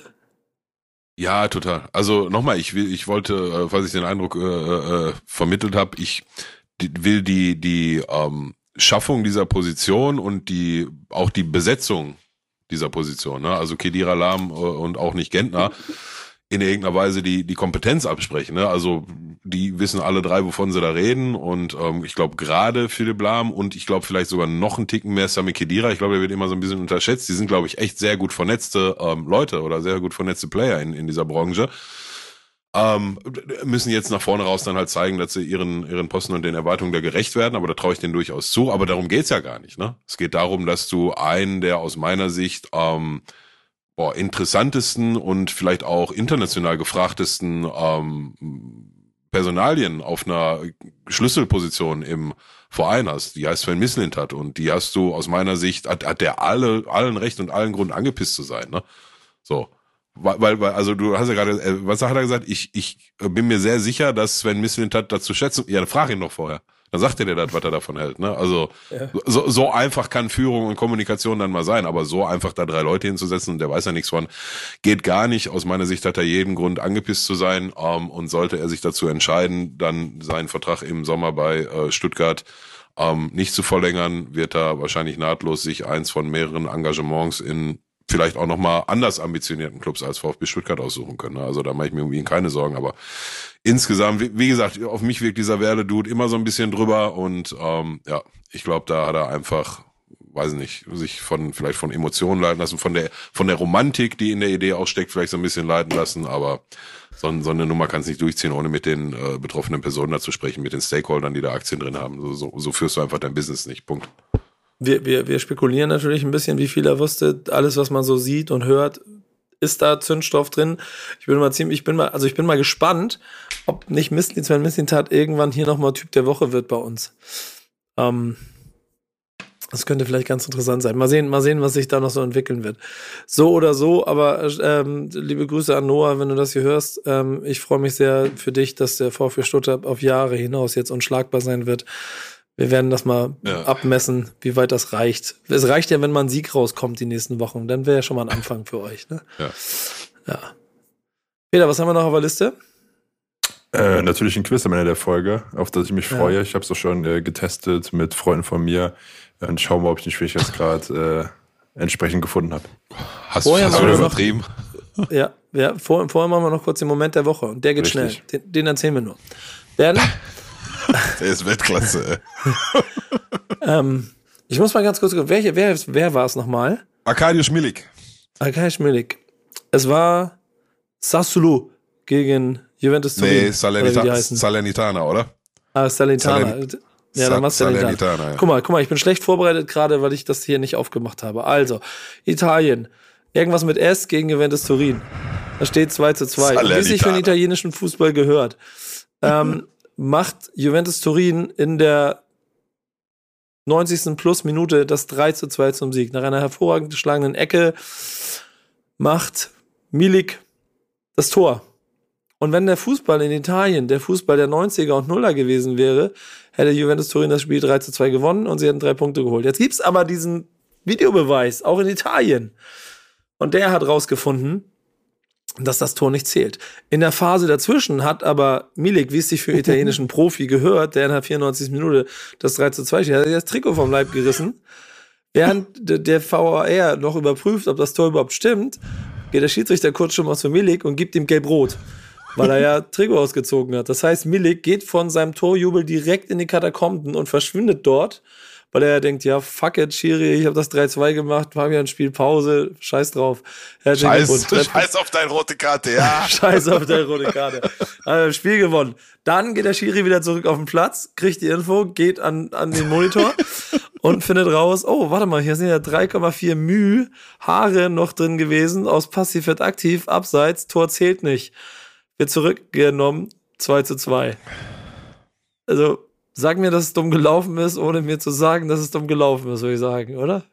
Ja, total. Also nochmal, ich will, ich wollte, äh, falls ich den Eindruck äh, äh, vermittelt habe, ich will die die ähm, Schaffung dieser Position und die auch die Besetzung dieser Position, ne? also Kedira Lahm äh, und auch nicht Gentner, in irgendeiner Weise die, die Kompetenz absprechen. Ne? Also die wissen alle drei, wovon sie da reden. Und ähm, ich glaube gerade Philipp Lahm und ich glaube vielleicht sogar noch einen Ticken mehr Sami Kedira. Ich glaube, der wird immer so ein bisschen unterschätzt. Die sind, glaube ich, echt sehr gut vernetzte ähm, Leute oder sehr gut vernetzte Player in, in dieser Branche. Ähm, müssen jetzt nach vorne raus dann halt zeigen, dass sie ihren, ihren Posten und den Erwartungen da gerecht werden, aber da traue ich denen durchaus zu. Aber darum geht's ja gar nicht. Ne? Es geht darum, dass du einen, der aus meiner Sicht ähm, boah, interessantesten und vielleicht auch international gefrachtesten ähm, Personalien auf einer Schlüsselposition im Verein hast. Die heißt Sven Mislint hat und die hast du aus meiner Sicht, hat, hat der alle, allen Recht und allen Grund angepisst zu sein. Ne? So. Weil, weil, also du hast ja gerade, äh, was hat er gesagt? Ich, ich bin mir sehr sicher, dass Sven Mislint hat dazu schätzen. Ja, frag ihn doch vorher. Dann sagt er dir das, was er davon hält. Ne? Also ja. so, so einfach kann Führung und Kommunikation dann mal sein, aber so einfach da drei Leute hinzusetzen und der weiß ja nichts von, geht gar nicht. Aus meiner Sicht hat er jeden Grund, angepisst zu sein ähm, und sollte er sich dazu entscheiden, dann seinen Vertrag im Sommer bei äh, Stuttgart ähm, nicht zu verlängern, wird er wahrscheinlich nahtlos sich eins von mehreren Engagements in vielleicht auch nochmal anders ambitionierten Clubs als VfB Stuttgart aussuchen können. Ne? Also da mache ich mir irgendwie keine Sorgen, aber insgesamt, wie, wie gesagt, auf mich wirkt dieser Werle-Dude immer so ein bisschen drüber und ähm, ja, ich glaube, da hat er einfach, weiß nicht, sich von vielleicht von Emotionen leiten lassen, von der von der Romantik, die in der Idee auch steckt, vielleicht so ein bisschen leiten lassen, aber so, so eine Nummer kann es nicht durchziehen, ohne mit den äh, betroffenen Personen da zu sprechen, mit den Stakeholdern, die da Aktien drin haben. So, so, so führst du einfach dein Business nicht. Punkt. Wir, wir, wir spekulieren natürlich ein bisschen, wie viel er wusste. Alles, was man so sieht und hört, ist da Zündstoff drin. Ich bin mal ziemlich, ich bin mal, also ich bin mal gespannt, ob nicht Mistlin, Sven Mislintat irgendwann hier nochmal Typ der Woche wird bei uns. Ähm, das könnte vielleicht ganz interessant sein. Mal sehen, mal sehen, was sich da noch so entwickeln wird. So oder so, aber ähm, liebe Grüße an Noah, wenn du das hier hörst. Ähm, ich freue mich sehr für dich, dass der VfB Stuttgart auf Jahre hinaus jetzt unschlagbar sein wird. Wir werden das mal ja. abmessen, wie weit das reicht. Es reicht ja, wenn mal ein Sieg rauskommt die nächsten Wochen. Dann wäre ja schon mal ein Anfang für euch. Ne? Ja. ja. Peter, was haben wir noch auf der Liste? Äh, natürlich ein Quiz am Ende der Folge, auf das ich mich freue. Ja. Ich habe es auch schon äh, getestet mit Freunden von mir. Und schauen wir, ob ich den Schwierigkeitsgrad äh, entsprechend gefunden habe. Hast, Vorher hast du übertrieben? Ja, ja vor, vorher machen wir noch kurz den Moment der Woche. Und der geht Richtig. schnell. Den, den erzählen wir nur. Werden Der ist Weltklasse, ähm, ich muss mal ganz kurz gucken, wer, wer, wer war es nochmal? Arkadiusz Milik. Arkadiusz Milik. Es war Sassulu gegen Juventus Turin. Nee, Salernita oder Salernitana, oder? Ah, Salernitana. Salern ja, dann machst du Salernitana. Ja. Guck mal, guck mal, ich bin schlecht vorbereitet gerade, weil ich das hier nicht aufgemacht habe. Also, Italien. Irgendwas mit S gegen Juventus Turin. Da steht 2 zu 2. Wie sich für den italienischen Fußball gehört. Ähm, macht Juventus Turin in der 90. plus Minute das 3 zu 2 zum Sieg. Nach einer hervorragend geschlagenen Ecke macht Milik das Tor. Und wenn der Fußball in Italien der Fußball der 90er und Nuller gewesen wäre, hätte Juventus Turin das Spiel 3 zu 2 gewonnen und sie hätten drei Punkte geholt. Jetzt gibt's aber diesen Videobeweis, auch in Italien. Und der hat rausgefunden, dass das Tor nicht zählt. In der Phase dazwischen hat aber Milik, wie es sich für italienischen Profi gehört, der in der 94. Minute das 3 zu 2 steht, hat das Trikot vom Leib gerissen. Während der VAR noch überprüft, ob das Tor überhaupt stimmt, geht der Schiedsrichter kurz schon mal zu Milik und gibt ihm gelb-rot, weil er ja Trikot ausgezogen hat. Das heißt, Milik geht von seinem Torjubel direkt in die Katakomben und verschwindet dort weil er denkt, ja, fuck it, Schiri, ich habe das 3-2 gemacht, war mir ein Spiel Pause, scheiß drauf. Scheiß, scheiß auf deine rote Karte, ja. scheiß auf deine rote Karte. Also, Spiel gewonnen. Dann geht der Schiri wieder zurück auf den Platz, kriegt die Info, geht an, an den Monitor und findet raus, oh, warte mal, hier sind ja 3,4 Müh Haare noch drin gewesen, aus passiv wird aktiv, abseits, Tor zählt nicht. Wird zurückgenommen, 2 zu 2. Also, Sag mir, dass es dumm gelaufen ist, ohne mir zu sagen, dass es dumm gelaufen ist, würde ich sagen, oder?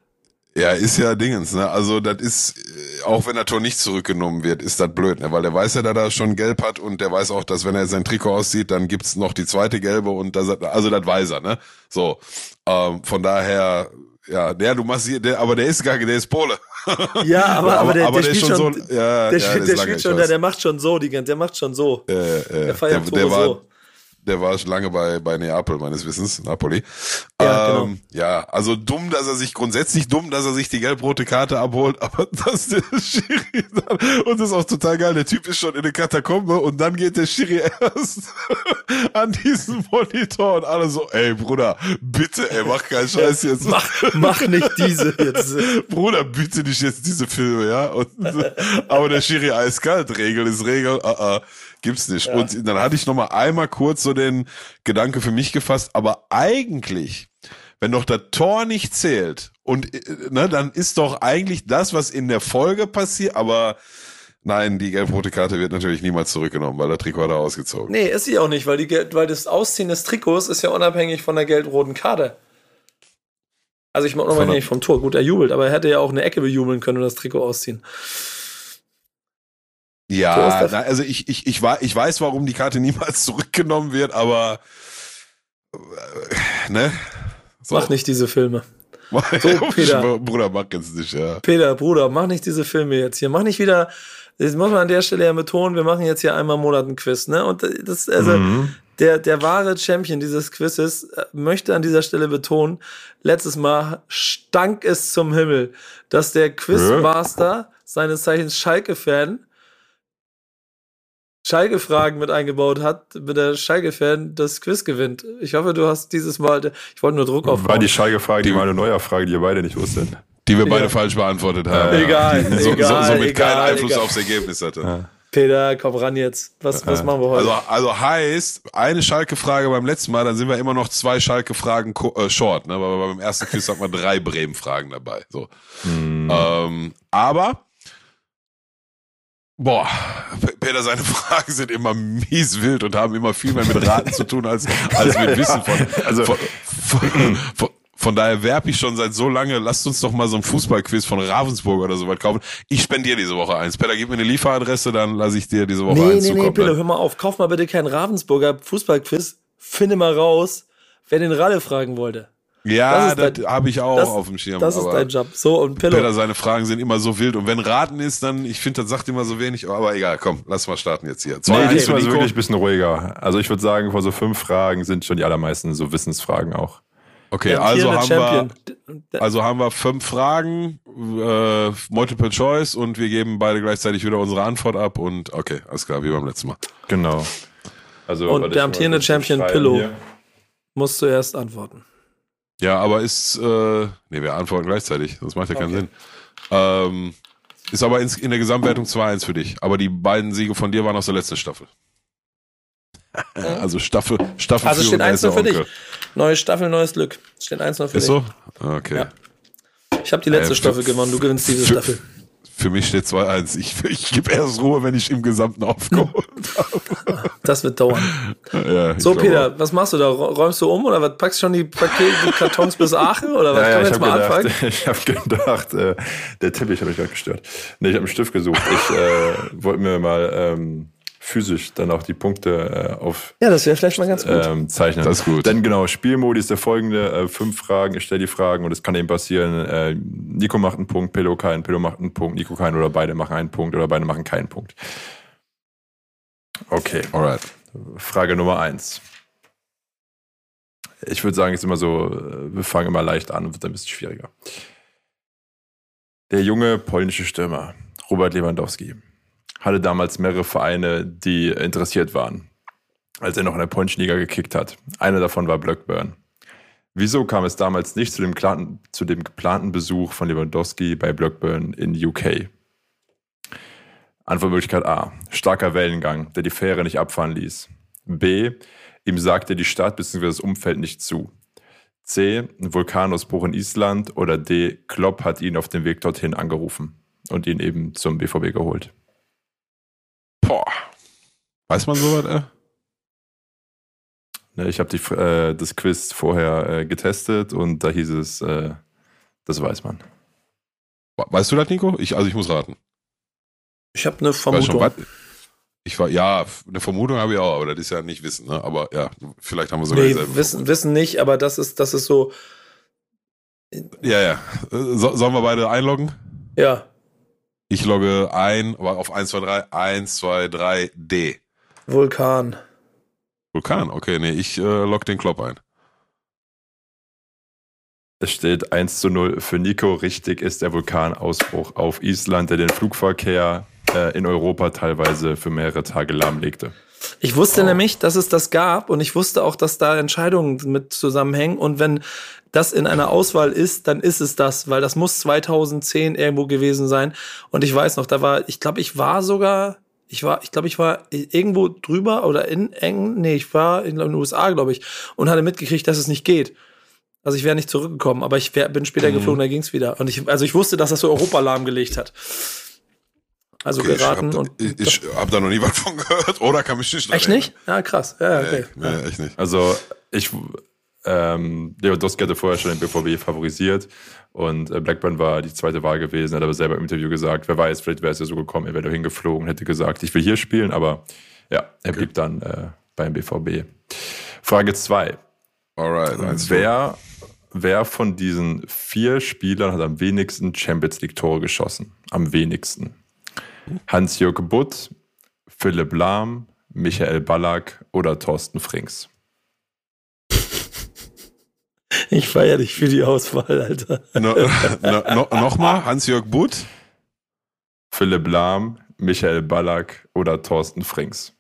Ja, ist ja Dingens, ne? Also das ist, äh, auch wenn der Tor nicht zurückgenommen wird, ist das blöd, ne? Weil der weiß ja, dass er schon gelb hat und der weiß auch, dass wenn er sein Trikot aussieht, dann gibt's noch die zweite gelbe und das, also das weiß er, ne? So. Ähm, von daher, ja, der, du machst hier, der, aber der ist gar der ist Pole. Ja, aber, aber, der, aber der, der spielt schon, so, ja, der, ja, der spielt schon, der, der macht schon so, die, der macht schon so. Ja, ja, der feiert der, der war, so der war schon lange bei, bei Neapel, meines Wissens, Napoli. Ja, genau. ähm, genau. ja, also dumm, dass er sich, grundsätzlich dumm, dass er sich die gelb-rote Karte abholt, aber dass der Schiri dann, und das ist auch total geil, der Typ ist schon in der Katakombe und dann geht der Schiri erst an diesen Monitor und alle so, ey Bruder, bitte, ey, mach keinen Scheiß jetzt. mach, mach nicht diese jetzt. Bruder, bitte nicht jetzt diese Filme, ja. Und, aber der Schiri eiskalt, Regel ist Regel, uh -uh. Gibt's nicht. Ja. Und dann hatte ich noch mal einmal kurz so den Gedanke für mich gefasst, aber eigentlich, wenn doch das Tor nicht zählt und ne, dann ist doch eigentlich das, was in der Folge passiert, aber Nein, die gelb-rote Karte wird natürlich niemals zurückgenommen, weil der Trikot da ausgezogen. Nee, ist sie auch nicht, weil, die, weil das Ausziehen des Trikots ist ja unabhängig von der gelb-roten Karte. Also ich meine unabhängig vom Tor. Gut, er jubelt, aber er hätte ja auch eine Ecke bejubeln können und das Trikot ausziehen. Ja, na, also ich, ich, ich, ich weiß, warum die Karte niemals zurückgenommen wird, aber äh, ne? So. Mach nicht diese Filme. So, Peter. Bruder, mach jetzt nicht, ja. Peter, Bruder, mach nicht diese Filme jetzt hier. Mach nicht wieder, das muss man an der Stelle ja betonen, wir machen jetzt hier einmal im Monat einen Quiz, ne? Und das, also, mhm. der, der wahre Champion dieses Quizzes äh, möchte an dieser Stelle betonen, letztes Mal stank es zum Himmel, dass der Quizmaster, seines Zeichens Schalke-Fan, Schalke-Fragen mit eingebaut hat, mit der Schalke-Fan das Quiz gewinnt. Ich hoffe, du hast dieses Mal, ich wollte nur Druck aufbauen. War die Schalke-Frage die meine neue Frage, die ihr beide nicht wusstet. Die wir beide ja. falsch beantwortet haben. Egal, die so, egal, so, somit egal, keinen Einfluss egal. aufs Ergebnis hatte. Ja. Peter, komm ran jetzt. Was, was machen wir heute? Also, also heißt, eine Schalke-Frage beim letzten Mal, dann sind wir immer noch zwei Schalke-Fragen äh, short, ne? Weil beim ersten Quiz hatten wir drei Bremen-Fragen dabei. So. Hm. Ähm, aber Boah, Peter, seine Fragen sind immer mies wild und haben immer viel mehr mit Raten zu tun als, als mit Wissen von, also, von, von, von, von daher werbe ich schon seit so lange, lasst uns doch mal so ein Fußballquiz von Ravensburg oder so weit kaufen. Ich spendiere diese Woche eins. Peter, gib mir eine Lieferadresse, dann lasse ich dir diese Woche nee, eins nee, zukommen. Nee, Peter, hör mal auf. Kauf mal bitte keinen Ravensburger Fußballquiz. Finde mal raus, wer den Ralle fragen wollte. Ja, das, das habe ich auch das, auf dem Schirm. Das ist dein Job. So, und Pillow. Peter, seine Fragen sind immer so wild. Und wenn Raten ist, dann, ich finde, das sagt immer so wenig. Aber egal, komm, lass mal starten jetzt hier. Zwei nee, diesmal ist wirklich ein bisschen ruhiger. Also ich würde sagen, vor so fünf Fragen sind schon die allermeisten so Wissensfragen auch. Okay, also haben, wir, also haben wir fünf Fragen, äh, Multiple Choice und wir geben beide gleichzeitig wieder unsere Antwort ab und okay, alles klar, wie beim letzten Mal. Genau. Also, und der amtierende Champion Pillow hier. muss zuerst antworten. Ja, aber ist, äh, nee, wir antworten gleichzeitig, das macht ja keinen Sinn. Ähm, ist aber in, in der Gesamtwertung 2-1 für dich. Aber die beiden Siege von dir waren aus der letzten Staffel. also Staffel, Staffel Also steht 1 für dich. Neue Staffel, neues Glück. Steht 1 für ist dich. Ist so? Okay. Ja. Ich habe die letzte äh, Staffel gewonnen, du gewinnst diese Staffel. Für mich steht 2-1. Ich, ich gebe erst Ruhe, wenn ich im Gesamten aufgeholt habe. Das wird dauern. Ja, so, Peter, auch. was machst du da? Räumst du um oder was? Packst du schon die Pakete, die Kartons bis Aachen oder was? Ja, ja, ich habe gedacht, ich hab gedacht äh, der Teppich habe ich gerade gestört. Nee, ich habe einen Stift gesucht. Ich äh, wollte mir mal ähm, physisch dann auch die Punkte äh, auf Ja, das wäre vielleicht mal ganz gut. ähm, zeichnen. Das ist gut. Dann genau, Spielmodi ist der folgende: äh, fünf Fragen, ich stelle die Fragen und es kann eben passieren, äh, Nico macht einen Punkt, Pillow keinen, Pillow macht einen Punkt, Nico keinen oder beide machen einen Punkt oder beide machen keinen Punkt. Okay, Alright. Frage Nummer eins. Ich würde sagen, es ist immer so, äh, wir fangen immer leicht an und wird dann ein bisschen schwieriger. Der junge polnische Stürmer, Robert Lewandowski, hatte damals mehrere Vereine, die interessiert waren, als er noch in der polnischen Liga gekickt hat. Einer davon war Blackburn. Wieso kam es damals nicht zu dem, geplanten, zu dem geplanten Besuch von Lewandowski bei Blackburn in UK? Antwortmöglichkeit A. Starker Wellengang, der die Fähre nicht abfahren ließ. B. Ihm sagte die Stadt bzw. das Umfeld nicht zu. C. Ein Vulkanausbruch in Island. Oder D. Klopp hat ihn auf dem Weg dorthin angerufen und ihn eben zum BVB geholt. Boah. Weiß man sowas, äh? Ne, Ich habe äh, das Quiz vorher äh, getestet und da hieß es, äh, das weiß man. Weißt du das, Nico? Ich, also ich muss raten. Ich habe eine Vermutung. was? Ich war, ja, eine Vermutung habe ich auch, aber das ist ja nicht Wissen, ne? Aber ja, vielleicht haben wir sogar Nee, dieselbe wissen, wissen nicht, aber das ist, das ist so, Ja, ja. Äh, So, sollen wir beide einloggen? ja, Ich logge ein, aber auf 1, 2, 3, 1, 2, 3, D. Vulkan. Vulkan, okay, nee, ich äh, log den Klopp ein. Es steht 1 zu 0 für Nico. Richtig ist der Vulkanausbruch auf Island, der den Flugverkehr äh, in Europa teilweise für mehrere Tage lahmlegte. Ich wusste Oh. nämlich, dass es das gab und ich wusste auch, dass da Entscheidungen mit zusammenhängen und wenn das in einer Auswahl ist, dann ist es das, weil das muss 2010 irgendwo gewesen sein und ich weiß noch, da war, ich glaube, ich war sogar, ich war, ich glaube, ich war irgendwo drüber oder in eng, nee, ich war in den USA, glaube ich, und hatte mitgekriegt, dass es nicht geht. Also ich wäre nicht zurückgekommen, aber ich wär, bin später Mhm. geflogen, da ging's wieder. Und ich, also ich wusste, dass das so Europa lahmgelegt hat. Also Okay, geraten ich und hab, ich, ich hab da noch nie was von gehört oder kann mich nicht echt nicht? Ja, krass. Ja, okay. Nee, nee, echt nicht. Also ich, ähm, Lewandowski hatte vorher schon den BVB favorisiert und äh, Blackburn war die zweite Wahl gewesen, hat aber selber im Interview gesagt, wer weiß, vielleicht wäre es ja so gekommen, er wäre da hingeflogen, hätte gesagt, ich will hier spielen, aber ja, er blieb dann äh, beim BVB. Frage 2. Alright, eins, Wer, wer von diesen vier Spielern hat am wenigsten Champions League Tore geschossen? Am wenigsten. Hans-Jörg Butt, Philipp Lahm, Michael Ballack oder Thorsten Frings? Ich feiere dich für die Auswahl, Alter. No, no, no, Nochmal, Hans-Jörg Butt. Philipp Lahm, Michael Ballack oder Thorsten Frings?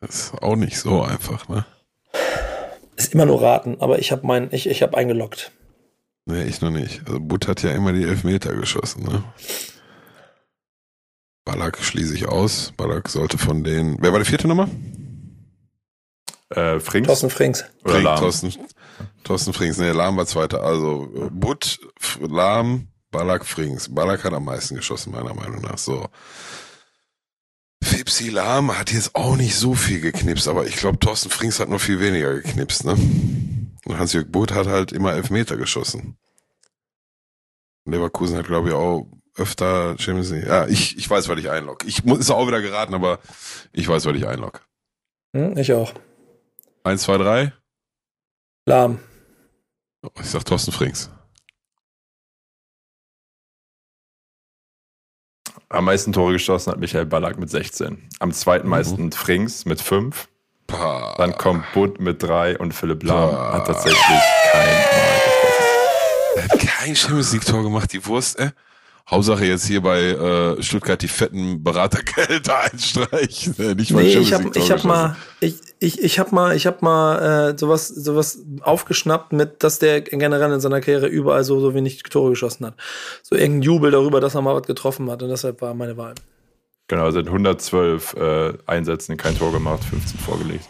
Das ist auch nicht so einfach, ne? Ist immer nur raten, aber ich habe mein, ich, ich habe eingeloggt. Nee, ich noch nicht. Also Butt hat ja immer die Elfmeter geschossen, ne? Ballack schließe ich aus. Ballack sollte von den. Wer war die vierte Nummer? Äh, Frings Thorsten Frings. oder Frink, Lahm? Thorsten, Thorsten Frings. Nee, Lahm war zweiter. Also äh, Butt, F- Lahm, Ballack, Frings. Ballack hat am meisten geschossen, meiner Meinung nach. So. Fipsi Lahm hat jetzt auch nicht so viel geknipst, aber ich glaube, Thorsten Frings hat noch viel weniger geknipst, ne? Und Hans-Jörg Butt hat halt immer Elfmeter geschossen. Leverkusen hat, glaube ich, auch öfter Champions League. Ja, ich, ich weiß, weil ich einlogge. Ich muss ist auch wieder geraten, aber ich weiß, weil ich einlogge. Hm, ich auch. Eins, zwei, drei. Lahm. Ich sag Thorsten Frings. Am meisten Tore geschossen hat Michael Ballack mit 16. Am zweiten meisten Frings mit 5. Pah. Dann kommt Butt mit 3 und Philipp Lahm Boah. hat tatsächlich kein Mal getroffen. Er hat kein Champions League Tor gemacht, die Wurst, ey. Hauptsache jetzt hier bei äh, Stuttgart die fetten Beratergelder einstreichen. Äh, Nicht mal Nee, ich habe ich hab mal, ich, ich, ich hab mal, ich hab mal äh, sowas, sowas aufgeschnappt mit, dass der generell in seiner Karriere überall so, so wenig Tore geschossen hat. So irgendein Jubel darüber, dass er mal was getroffen hat und deshalb war meine Wahl. Genau, also in 112 äh, Einsätzen kein Tor gemacht, 15 vorgelegt.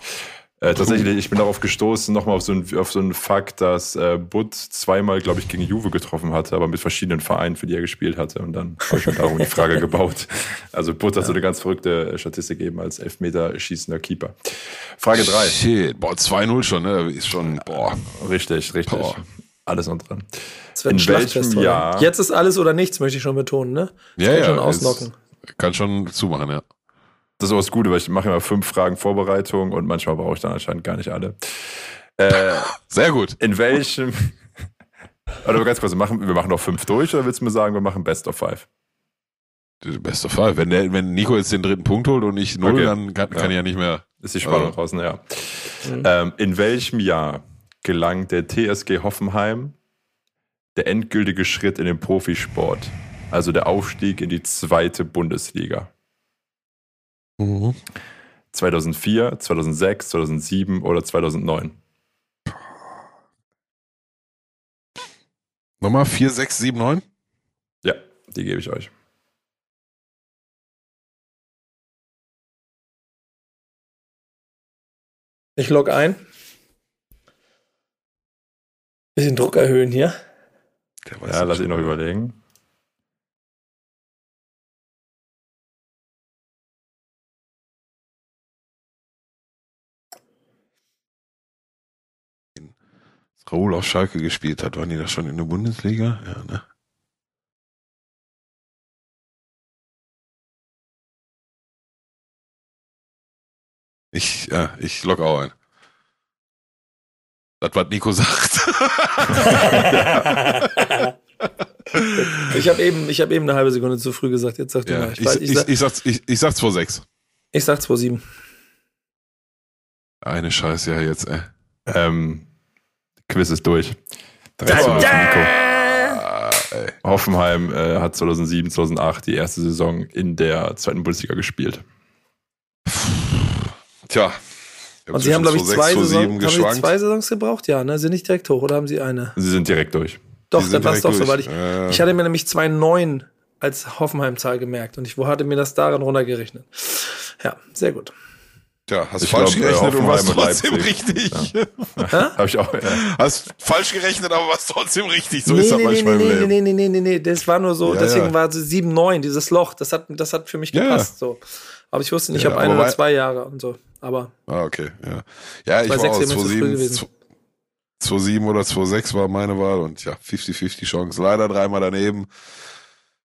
Äh, tatsächlich, ich bin darauf gestoßen, nochmal auf so einen auf so einen Fakt, dass äh, Butt zweimal, glaube ich, gegen Juve getroffen hatte, aber mit verschiedenen Vereinen, für die er gespielt hatte. Und dann habe ich mir darum die Frage gebaut. Also Butt hat so eine ganz verrückte äh, Statistik eben als Elfmeter schießender Keeper. Frage 3. Shit, boah, 2-0 schon, ne? Ist schon, boah. Richtig, richtig. Boah. Alles noch dran. Das In welchem. Jahr- Jetzt ist alles oder nichts, möchte ich schon betonen, ne? Ja, Kann ja. schon ausnocken. kann schon zumachen, ja. Das ist auch das Gute, weil ich mache immer fünf Fragen Vorbereitung und manchmal brauche ich dann anscheinend gar nicht alle. Äh, Sehr gut. in welchem. Oder ganz kurz, wir machen, wir machen noch fünf durch oder willst du mir sagen, wir machen Best of Five? Bester Fall. Wenn, der, wenn Nico jetzt den dritten Punkt holt und ich null, Okay. dann kann, kann Ja. ich ja nicht mehr. Ist die Spannung Ja. draußen, ja. Ähm, in welchem Jahr gelang der TSG Hoffenheim der endgültige Schritt in den Profisport? Also der Aufstieg in die zweite Bundesliga. 2004, 2006, 2007 oder 2009? Nochmal 4, 6, 7, 9? Ja, die gebe ich euch. Ich log ein. Bisschen Druck erhöhen hier. Ja, lass ich noch überlegen. Raoul auf Schalke gespielt hat, waren die da schon in der Bundesliga? Ja, ne? Ich, ja, ich log auch ein. Das, was Nico sagt. ich habe eben, ich hab eben eine halbe Sekunde zu früh gesagt. Jetzt sag du ja, mal. ich, Ich, weiß, ich, ich, ich, sag, sag, ich, ich sag 2-6. ich sag 2,7. Eine Scheiße ja jetzt, ey. Ähm, Quiz ist durch. Da, 13 für Nico. Ah. Hoffenheim äh, hat 2007, 2008 die erste Saison in der zweiten Bundesliga gespielt. Tja. Und sie haben, glaube ich, zwei, 2,6, 2,7 Saison, haben zwei Saisons gebraucht? Ja, ne? Sind nicht direkt hoch oder haben sie eine? Sie sind direkt durch. Doch, dann war es doch so, weil ich, Ja. ich hatte mir nämlich 2,9 als Hoffenheim-Zahl gemerkt und ich wo hatte mir das daran runtergerechnet. Ja, sehr gut. Tja, hast Ich falsch glaub, gerechnet und warst trotzdem Leipzig. richtig. Habe ich auch. Ja. Hast falsch gerechnet, aber warst trotzdem richtig. So nee, ist das nee, nee, manchmal nee, im nee, Leben. nee, nee, nee, nee, nee, das war nur so, Ja, deswegen ja. war so 7, 9, dieses Loch, das hat, das hat für mich Ja, gepasst. So. Aber ich wusste nicht, Ja, ob ein oder zwei Jahre und so. Aber Ah, okay. Ja, ja ich war sechs aus wäre mir zu früh 2,7 gewesen. 2,7 oder 2,6 war meine Wahl und ja, 50-50 Chance. Leider dreimal daneben.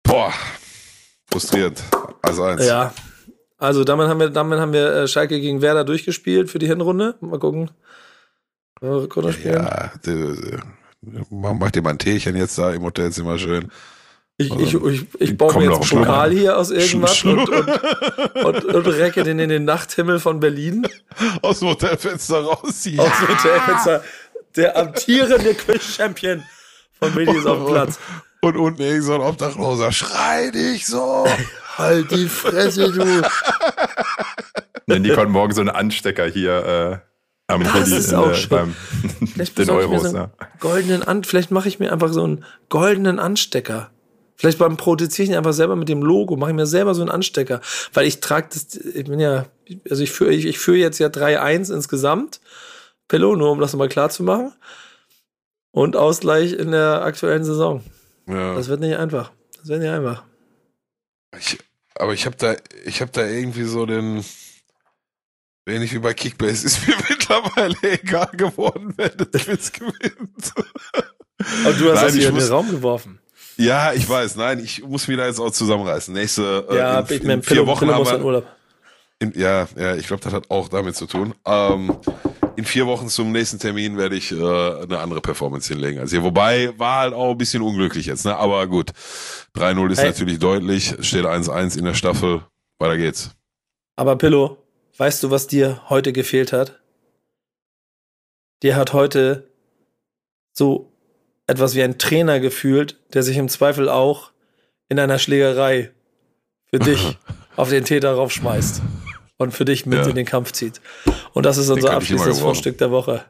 Boah, frustrierend. Also eins. ja. Also damit haben wir, damit haben wir äh, Schalke gegen Werder durchgespielt für die Hinrunde. Mal gucken. Äh, spielen. Ja, mach dir mal ein Teechen jetzt da im Hotelzimmer schön. Ich, ich, ich, ich baue Komm mir jetzt einen Pokal hier aus irgendwas und, und, und, und recke den in den Nachthimmel von Berlin. Aus dem Hotelfenster raus. Ja. Aus dem Hotelfenster. Der amtierende Quiz-Champion von ist auf dem Platz. Und unten irgend so ein Obdachloser. Schrei dich so. Halt die Fresse, du. Nee, Nico hat morgen so einen Anstecker hier äh, am Das ist in, auch äh, schön. beim Vielleicht den Euros. so Ja. goldenen An Vielleicht mache ich mir einfach so einen goldenen Anstecker. Vielleicht beim Produzieren einfach selber mit dem Logo, mache ich mir selber so einen Anstecker. Weil ich trage das, ich bin ja, also ich führe ich, ich führe jetzt ja 3-1 insgesamt. Pillow, nur um das nochmal klar zu machen. Und Ausgleich in der aktuellen Saison. Ja. Das wird nicht einfach. Das wird nicht einfach. Ich, aber ich habe da, ich habe da irgendwie so den, ähnlich wie bei Kickbase, ist mir mittlerweile egal geworden, wer das Quiz gewinnt. Aber du hast Nein, das ich hier in den Raum geworfen. Ja, ich weiß, nein, ich muss mich da jetzt auch zusammenreißen. Nächste, Ja, äh, ich in, mein in vier Wochen Pillow haben wir, Urlaub. in, ja, ja, ich glaube, das hat auch damit zu tun. Ähm, in vier Wochen zum nächsten Termin werde ich äh, eine andere Performance hinlegen als hier. Wobei war halt auch ein bisschen unglücklich jetzt, ne? Aber gut. 3-0 ist Hey. natürlich deutlich, steht 1-1 in der Staffel. Weiter geht's. Aber Pillow, weißt du, was dir heute gefehlt hat? Dir hat heute so etwas wie ein Trainer gefühlt, der sich im Zweifel auch in einer Schlägerei für dich auf den Täter raufschmeißt und für dich mit Ja. in den Kampf zieht. Und das ist unser ich abschließendes. Fundstück der Woche.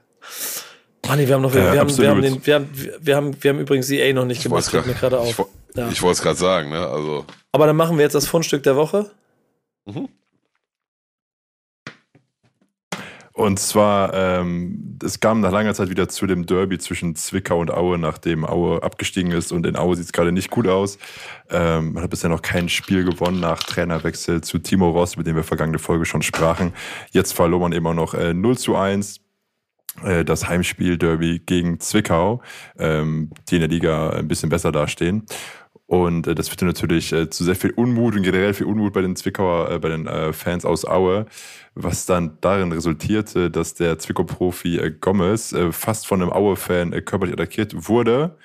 Manni, wir haben noch, Ja, wir, haben, wir, haben den, wir, haben, wir, haben, wir haben übrigens die A noch nicht Ich gemacht, fällt mir gerade ich, auf. wo- Ja. ich wollte es gerade sagen, ne? Also, Aber dann machen wir jetzt das Fundstück der Woche. Und zwar, ähm, es kam nach langer Zeit wieder zu dem Derby zwischen Zwickau und Aue, nachdem Aue abgestiegen ist. Und in Aue sieht es gerade nicht gut aus. Ähm, man hat bisher noch kein Spiel gewonnen nach Trainerwechsel zu Timo Ross, mit dem wir vergangene Folge schon sprachen. Jetzt verlor man immer noch äh, 0 zu 1 äh, das Heimspiel Derby gegen Zwickau, ähm, die in der Liga ein bisschen besser dastehen. Und äh, das führte natürlich äh, zu sehr viel Unmut und generell viel Unmut bei den Zwickauer, äh, bei den äh, Fans aus Aue, was dann darin resultierte, dass der Zwickau-Profi äh, Gomez äh, fast von einem Aue-Fan äh, körperlich attackiert wurde.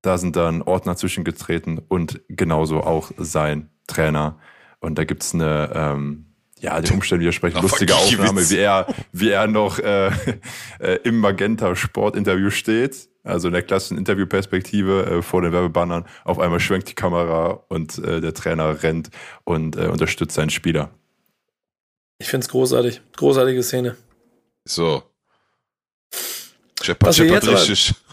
Da sind dann Ordner zwischengetreten und genauso auch sein Trainer. Und da gibt's eine, ähm, ja, die Umstände widersprechen, lustige Aufnahme, wie er, wie er noch äh, äh, im Magenta Sport-Interview steht also in der klassischen Interviewperspektive äh, vor den Werbebannern. Auf einmal schwenkt die Kamera und äh, der Trainer rennt und äh, unterstützt seinen Spieler. Ich finde es großartig. Großartige Szene. So. Scheppert, scheppert richtig.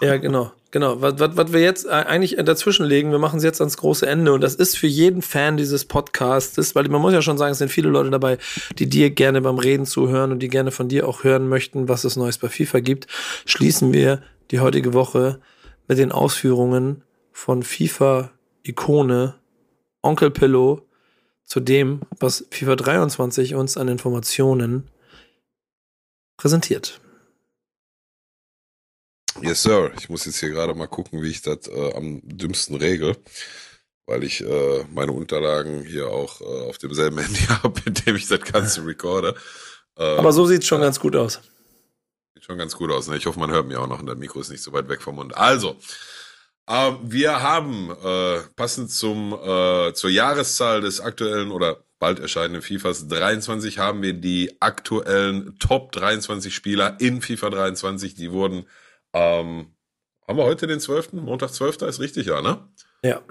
Ja, genau, genau. Was, was, was wir jetzt eigentlich dazwischenlegen, wir machen es jetzt ans große Ende und das ist für jeden Fan dieses Podcasts, weil man muss ja schon sagen, es sind viele Leute dabei, die dir gerne beim Reden zuhören und die gerne von dir auch hören möchten, was es Neues bei FIFA gibt. Schließen wir die heutige Woche mit den Ausführungen von FIFA-Ikone Onkel Pillow zu dem, was FIFA 23 uns an Informationen präsentiert. Yes, Sir. Ich muss jetzt hier gerade mal gucken, wie ich das äh, am dümmsten regel, weil ich äh, meine Unterlagen hier auch äh, auf demselben Handy habe, mit dem ich das Ganze recorde. Aber so sieht es schon ganz gut aus. Sieht schon ganz gut aus. Ne? Ich hoffe, man hört mir auch noch und das Mikro ist nicht so weit weg vom Mund. Also, äh, wir haben äh, passend zum äh, zur Jahreszahl des aktuellen oder bald erscheinenden FIFAs 23 haben wir die aktuellen Top 23 Spieler in FIFA 23. Die wurden ähm, haben wir heute den 12. Montag 12. ist richtig, ja, ne? Ja.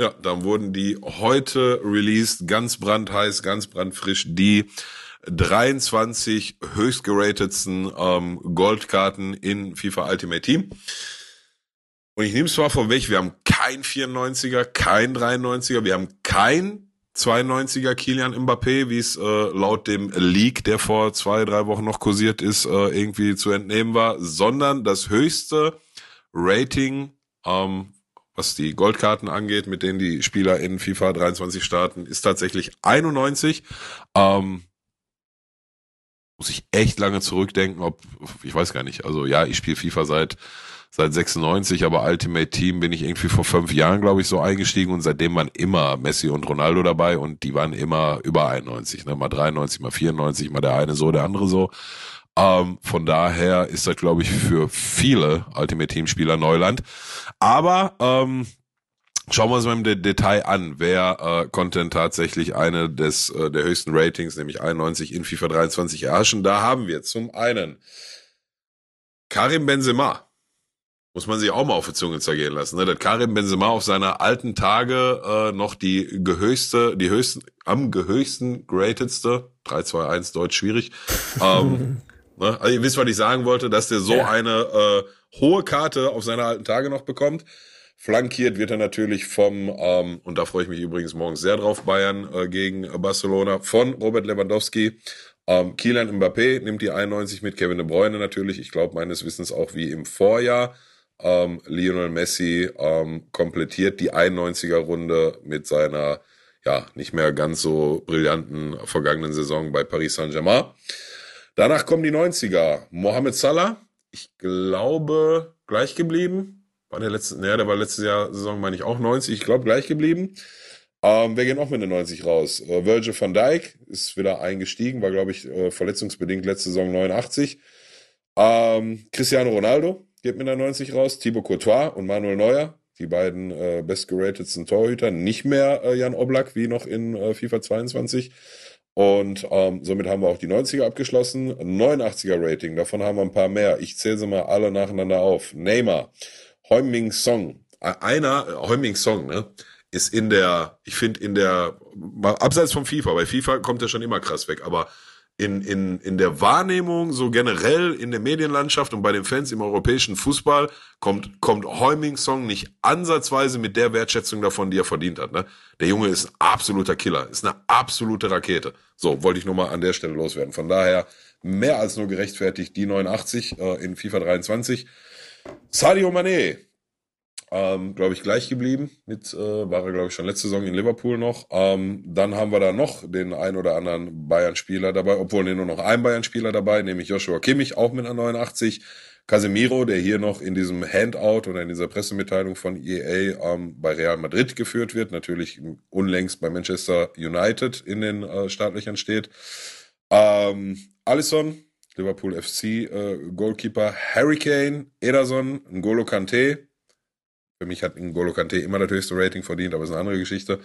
Ja, dann wurden die heute released, ganz brandheiß, ganz brandfrisch, die 23 höchstgeratetsten ähm, Goldkarten in FIFA Ultimate Team. Und ich nehme es zwar vorweg, wir haben kein 94er, kein 93er, wir haben kein 92er Kilian Mbappé, wie es äh, laut dem Leak, der vor zwei, drei Wochen noch kursiert ist, äh, irgendwie zu entnehmen war, sondern das höchste Rating, ähm, was die Goldkarten angeht, mit denen die Spieler in FIFA 23 starten, ist tatsächlich 91. Ähm, muss ich echt lange zurückdenken, ob, ich weiß gar nicht, also ja, ich spiele FIFA seit seit 96, aber Ultimate Team bin ich irgendwie vor fünf Jahren, glaube ich, so eingestiegen und seitdem waren immer Messi und Ronaldo dabei und die waren immer über 91, ne? mal 93, mal 94, mal der eine so, der andere so. Ähm, von daher ist das, glaube ich, für viele Ultimate Team Spieler Neuland. Aber ähm, Schauen wir uns mal im Detail an, wer äh, konnte denn tatsächlich eine des äh, der höchsten Ratings, nämlich 91 in FIFA 23 erhaschen. Da haben wir zum einen Karim Benzema. Muss man sich auch mal auf die Zunge zergehen lassen, ne? Dass Karim Benzema auf seiner alten Tage äh, noch die gehöchste, die höchsten, am gehöchsten gratedste, 3, 2, 1, Deutsch schwierig. ähm, ne? Also ihr wisst, was ich sagen wollte, dass der so ja. eine äh, hohe Karte auf seiner alten Tage noch bekommt. Flankiert wird er natürlich vom, ähm, und da freue ich mich übrigens morgens sehr drauf, Bayern äh, gegen Barcelona, von Robert Lewandowski. Ähm, Kielan Mbappé nimmt die 91 mit, Kevin De Bruyne natürlich, ich glaube meines Wissens auch wie im Vorjahr. Ähm, Lionel Messi ähm, komplettiert die 91er-Runde mit seiner ja nicht mehr ganz so brillanten vergangenen Saison bei Paris Saint-Germain. Danach kommen die 90er. Mohamed Salah, ich glaube, gleich geblieben. War der letzte, naja, der war letztes Jahr Saison, meine ich, auch 90, ich glaube, gleich geblieben. Ähm, wer geht noch mit der 90 raus? Äh, Virgil van Dijk ist wieder eingestiegen, war, glaube ich, äh, verletzungsbedingt letzte Saison 89. Ähm, Cristiano Ronaldo geht mit der 90 raus. Thibaut Courtois und Manuel Neuer, die beiden äh, bestgeratedsten Torhüter. Nicht mehr äh, Jan Oblak wie noch in äh, FIFA 22. Und ähm, somit haben wir auch die 90er abgeschlossen. 89er Rating, davon haben wir ein paar mehr. Ich zähle sie mal alle nacheinander auf. Neymar, Heuming Song, äh, einer, äh, Heuming Song, ne, ist in der, ich finde in der, abseits vom FIFA, bei FIFA kommt er schon immer krass weg, aber in, in, in der Wahrnehmung, so generell in der Medienlandschaft und bei den Fans im europäischen Fußball, kommt, kommt Heuming Song nicht ansatzweise mit der Wertschätzung davon, die er verdient hat. Ne? Der Junge ist ein absoluter Killer, ist eine absolute Rakete. So, wollte ich nur mal an der Stelle loswerden. Von daher mehr als nur gerechtfertigt die 89 äh, in FIFA 23. Sadio Mané, ähm, glaube ich, gleich geblieben. Mit, äh, war er, glaube ich, schon letzte Saison in Liverpool noch. Ähm, dann haben wir da noch den ein oder anderen Bayern-Spieler dabei, obwohl nur noch ein Bayern-Spieler dabei, nämlich Joshua Kimmich, auch mit einer 89. Casemiro, der hier noch in diesem Handout oder in dieser Pressemitteilung von EA ähm, bei Real Madrid geführt wird, natürlich unlängst bei Manchester United in den äh, Startlöchern steht. Ähm, Alisson, Liverpool FC, äh, Goalkeeper Harry Kane, Ederson, N'Golo Kante, für mich hat N'Golo Kante immer das höchste Rating verdient, aber ist eine andere Geschichte.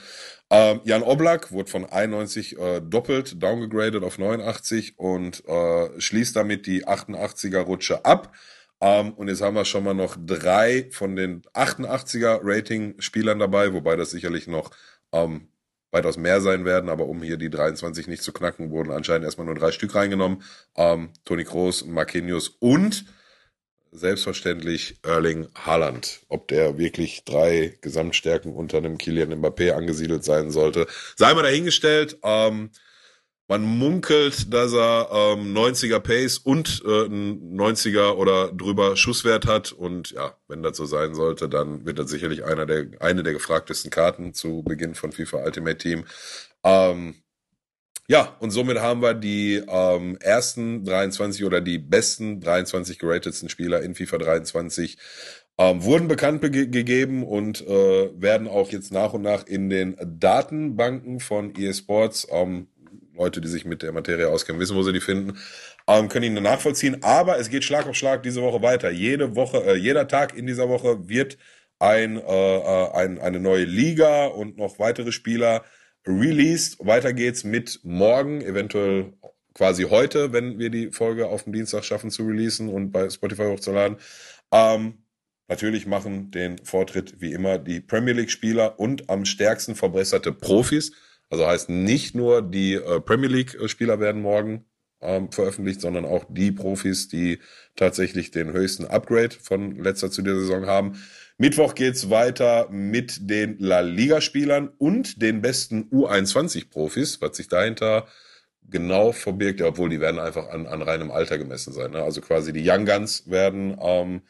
Ähm, Jan Oblak wurde von 91 äh, doppelt downgegradet auf 89 und äh, schließt damit die 88er Rutsche ab. Ähm, und jetzt haben wir schon mal noch drei von den 88er Rating-Spielern dabei, wobei das sicherlich noch ähm, weitaus mehr sein werden, aber um hier die 23 nicht zu knacken, wurden anscheinend erstmal nur drei Stück reingenommen. Ähm, Toni Kroos, Marquinhos und selbstverständlich Erling Haaland. Ob der wirklich drei Gesamtstärken unter einem Kilian Mbappé angesiedelt sein sollte, sei mal dahingestellt. Ähm, man munkelt, dass er ähm, 90er Pace und äh, ein 90er oder drüber Schusswert hat. Und ja, wenn das so sein sollte, dann wird das sicherlich einer der, eine der gefragtesten Karten zu Beginn von FIFA Ultimate Team. Ähm, ja, und somit haben wir die ähm, ersten 23 oder die besten 23 geratetsten Spieler in FIFA 23 ähm, wurden bekannt gegeben und äh, werden auch jetzt nach und nach in den Datenbanken von eSports, ähm, Leute, die sich mit der Materie auskennen, wissen, wo sie die finden, ähm, können ihn nachvollziehen. Aber es geht Schlag auf Schlag diese Woche weiter. Jede Woche, äh, jeder Tag in dieser Woche wird ein, äh, äh ein, eine neue Liga und noch weitere Spieler released. Weiter geht's mit morgen, eventuell quasi heute, wenn wir die Folge auf dem Dienstag schaffen zu releasen und bei Spotify hochzuladen. Ähm, natürlich machen den Vortritt wie immer die Premier League Spieler und am stärksten verbesserte Profis. Also heißt nicht nur die äh, Premier League Spieler werden morgen ähm, veröffentlicht, sondern auch die Profis, die tatsächlich den höchsten Upgrade von letzter zu dieser Saison haben. Mittwoch geht's weiter mit den La Liga-Spielern und den besten U21-Profis, was sich dahinter genau verbirgt, ja, obwohl die werden einfach an, an reinem Alter gemessen sein. Ne? Also quasi die Young Guns werden ähm,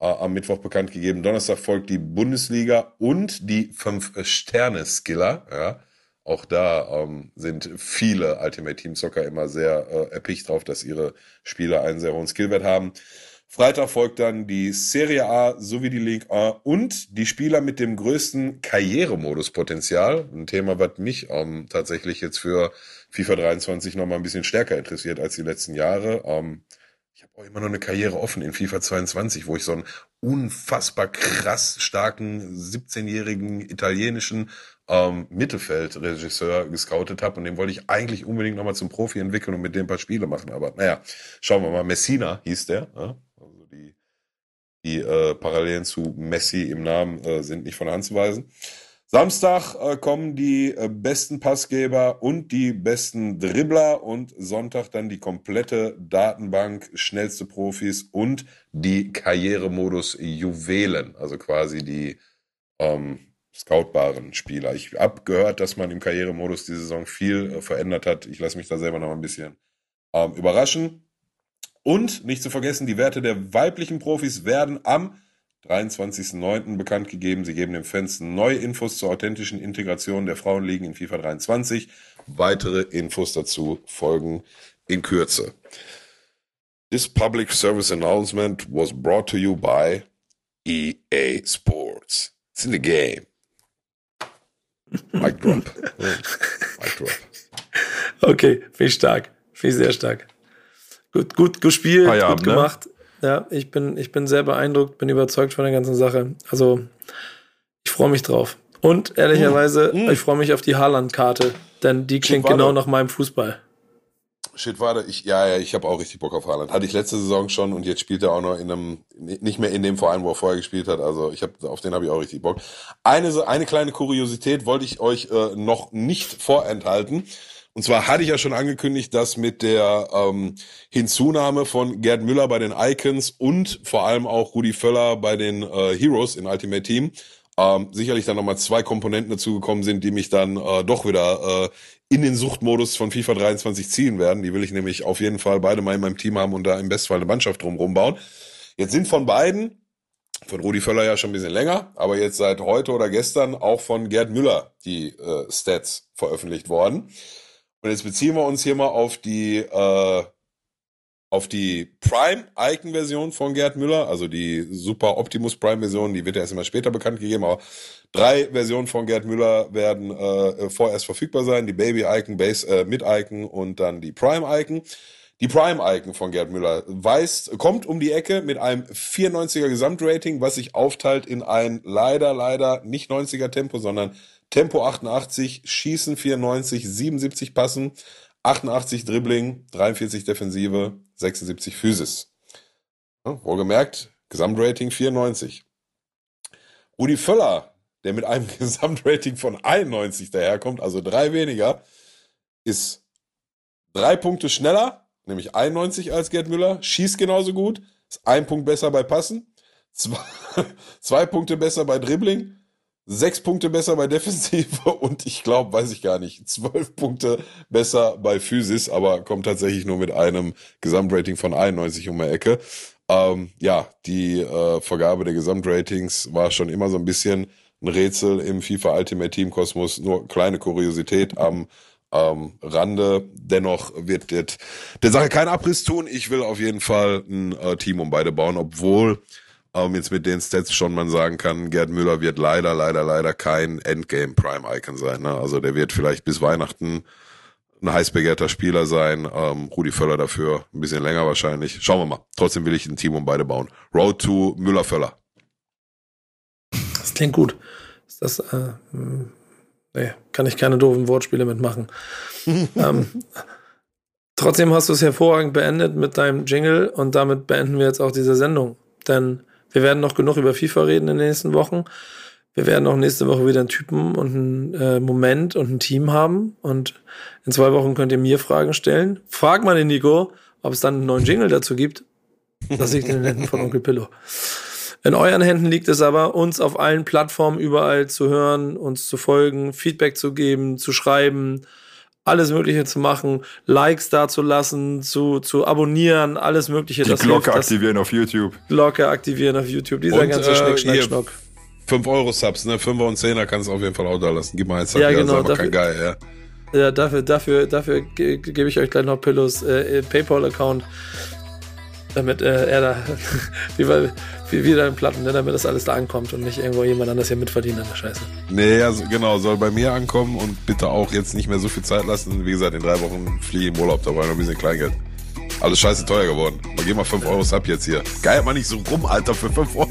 äh, am Mittwoch bekannt gegeben. Donnerstag folgt die Bundesliga und die Fünf-Sterne-Skiller. Ja? Auch da ähm, sind viele Ultimate Team Soccer immer sehr äh, erpicht drauf, dass ihre Spieler einen sehr hohen Skillwert haben. Freitag folgt dann die Serie A sowie die League A und die Spieler mit dem größten Karrieremodus-Potenzial. Ein Thema, was mich ähm, tatsächlich jetzt für FIFA 23 nochmal ein bisschen stärker interessiert als die letzten Jahre. Ähm, ich habe auch immer noch eine Karriere offen in FIFA 22, wo ich so einen unfassbar krass starken 17-jährigen italienischen ähm, Mittelfeldregisseur gescoutet habe und den wollte ich eigentlich unbedingt nochmal zum Profi entwickeln und mit dem ein paar Spiele machen. Aber naja, schauen wir mal. Messina hieß der. Ja? Die äh, Parallelen zu Messi im Namen äh, sind nicht von der Hand zu weisen. Samstag äh, kommen die äh, besten Passgeber und die besten Dribbler und Sonntag dann die komplette Datenbank, schnellste Profis und die Karrieremodus Juwelen, also quasi die ähm, scoutbaren Spieler. Ich habe gehört, dass man im Karrieremodus die Saison viel äh, verändert hat. Ich lasse mich da selber noch ein bisschen ähm, überraschen. Und nicht zu vergessen, die Werte der weiblichen Profis werden am 23.09. bekannt gegeben. Sie geben den Fans neue Infos zur authentischen Integration der Frauenligen in FIFA 23. Weitere Infos dazu folgen in Kürze. This public service announcement was brought to you by EA Sports. It's in the game. Mic drop. Mic drop. Okay, viel stark. Viel sehr stark. Gut, gut gespielt, Feierabend, gut ne? gemacht. Ne? Ja, ich bin, ich bin sehr beeindruckt, bin überzeugt von der ganzen Sache. Also, ich freue mich drauf. Und ehrlicherweise, mm, mm. ich freue mich auf die Haaland-Karte, denn die klingt genau nach meinem Fußball. Shit, warte, ich, ja, ja, ich habe auch richtig Bock auf Haaland. Hatte ich letzte Saison schon und jetzt spielt er auch noch in einem, nicht mehr in dem Verein, wo er vorher gespielt hat. Also ich habe, auf den habe ich auch richtig Bock. Eine, eine kleine Kuriosität wollte ich euch äh, noch nicht vorenthalten. Und zwar hatte ich ja schon angekündigt, dass mit der ähm, Hinzunahme von Gerd Müller bei den Icons und vor allem auch Rudi Völler bei den äh, Heroes in Ultimate Team ähm, sicherlich dann nochmal zwei Komponenten dazugekommen sind, die mich dann äh, doch wieder äh, in den Suchtmodus von FIFA 23 ziehen werden. Die will ich nämlich auf jeden Fall beide mal in meinem Team haben und da im Bestfall eine Mannschaft drumherum bauen. Jetzt sind von beiden, von Rudi Völler ja schon ein bisschen länger, aber jetzt seit heute oder gestern auch von Gerd Müller die äh, Stats veröffentlicht worden. Und jetzt beziehen wir uns hier mal auf die, äh, auf die Prime-Icon-Version von Gerd Müller, also die Super Optimus Prime-Version, die wird ja erst immer später bekannt gegeben, aber drei Versionen von Gerd Müller werden äh, vorerst verfügbar sein. Die Baby-Icon, Base äh, mit Icon und dann die Prime-Icon. Die Prime-Icon von Gerd Müller weist, kommt um die Ecke mit einem 94er Gesamtrating, was sich aufteilt in ein leider, leider nicht 90er Tempo, sondern Tempo 88, Schießen 94, 77 Passen, 88 Dribbling, 43 Defensive, 76 Physis. Wohlgemerkt, Gesamtrating 94. Rudi Völler, der mit einem Gesamtrating von 91 daherkommt, also drei weniger, ist drei Punkte schneller, nämlich 91 als Gerd Müller, schießt genauso gut, ist ein Punkt besser bei Passen, zwei, zwei Punkte besser bei Dribbling, sechs Punkte besser bei Defensive und ich glaube, weiß ich gar nicht, zwölf Punkte besser bei Physis, aber kommt tatsächlich nur mit einem Gesamtrating von 91 um die Ecke. Ähm, ja, die äh, Vergabe der Gesamtratings war schon immer so ein bisschen Rätsel im FIFA Ultimate Team Kosmos, nur kleine Kuriosität am ähm, Rande. Dennoch wird der, der Sache kein Abriss tun. Ich will auf jeden Fall ein äh, Team um beide bauen, obwohl ähm, jetzt mit den Stats schon man sagen kann, Gerd Müller wird leider, leider, leider kein Endgame Prime Icon sein. Ne? Also der wird vielleicht bis Weihnachten ein heiß begehrter Spieler sein. Ähm, Rudi Völler dafür ein bisschen länger wahrscheinlich. Schauen wir mal. Trotzdem will ich ein Team um beide bauen. Road to Müller-Völler. Das klingt gut. Ist das, äh, nee, kann ich keine doofen Wortspiele mitmachen. ähm, trotzdem hast du es hervorragend beendet mit deinem Jingle und damit beenden wir jetzt auch diese Sendung. Denn wir werden noch genug über FIFA reden in den nächsten Wochen. Wir werden auch nächste Woche wieder einen Typen und einen äh, Moment und ein Team haben. Und in zwei Wochen könnt ihr mir Fragen stellen. Frag mal den Nico, ob es dann einen neuen Jingle dazu gibt. Das liegt in den Händen von Onkel Pillow. In euren Händen liegt es aber, uns auf allen Plattformen überall zu hören, uns zu folgen, Feedback zu geben, zu schreiben, alles Mögliche zu machen, Likes dazulassen, zu, zu abonnieren, alles Mögliche. Die Glocke hilft, aktivieren auf YouTube. Glocke aktivieren auf YouTube, dieser und, ganze äh, Schnick, Schnack, Schnock. 5 Euro Subs, ne? 5 und 10er kannst du auf jeden Fall auch da lassen. Gib mal jetzt ja, genau, dafür, kein Geil, ja. Ja, dafür, dafür, dafür gebe ich euch gleich noch Pillows äh, PayPal-Account damit äh, er da, wie, wie, wie deine Platten, ne, damit das alles da ankommt und nicht irgendwo jemand anders hier mitverdient an der Scheiße. Nee, also genau, soll bei mir ankommen und bitte auch jetzt nicht mehr so viel Zeit lassen. Wie gesagt, in drei Wochen fliege ich im Urlaub, da brauche ich noch ein bisschen Kleingeld. Alles scheiße teuer geworden. Mal geh mal 5 Euro Sub jetzt hier. Geil, mal nicht so rum, Alter, für 5 Euro.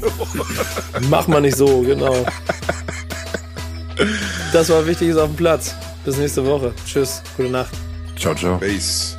Mach mal nicht so, genau. Das war Wichtiges auf dem Platz. Bis nächste Woche. Tschüss, gute Nacht. Ciao, ciao. Peace.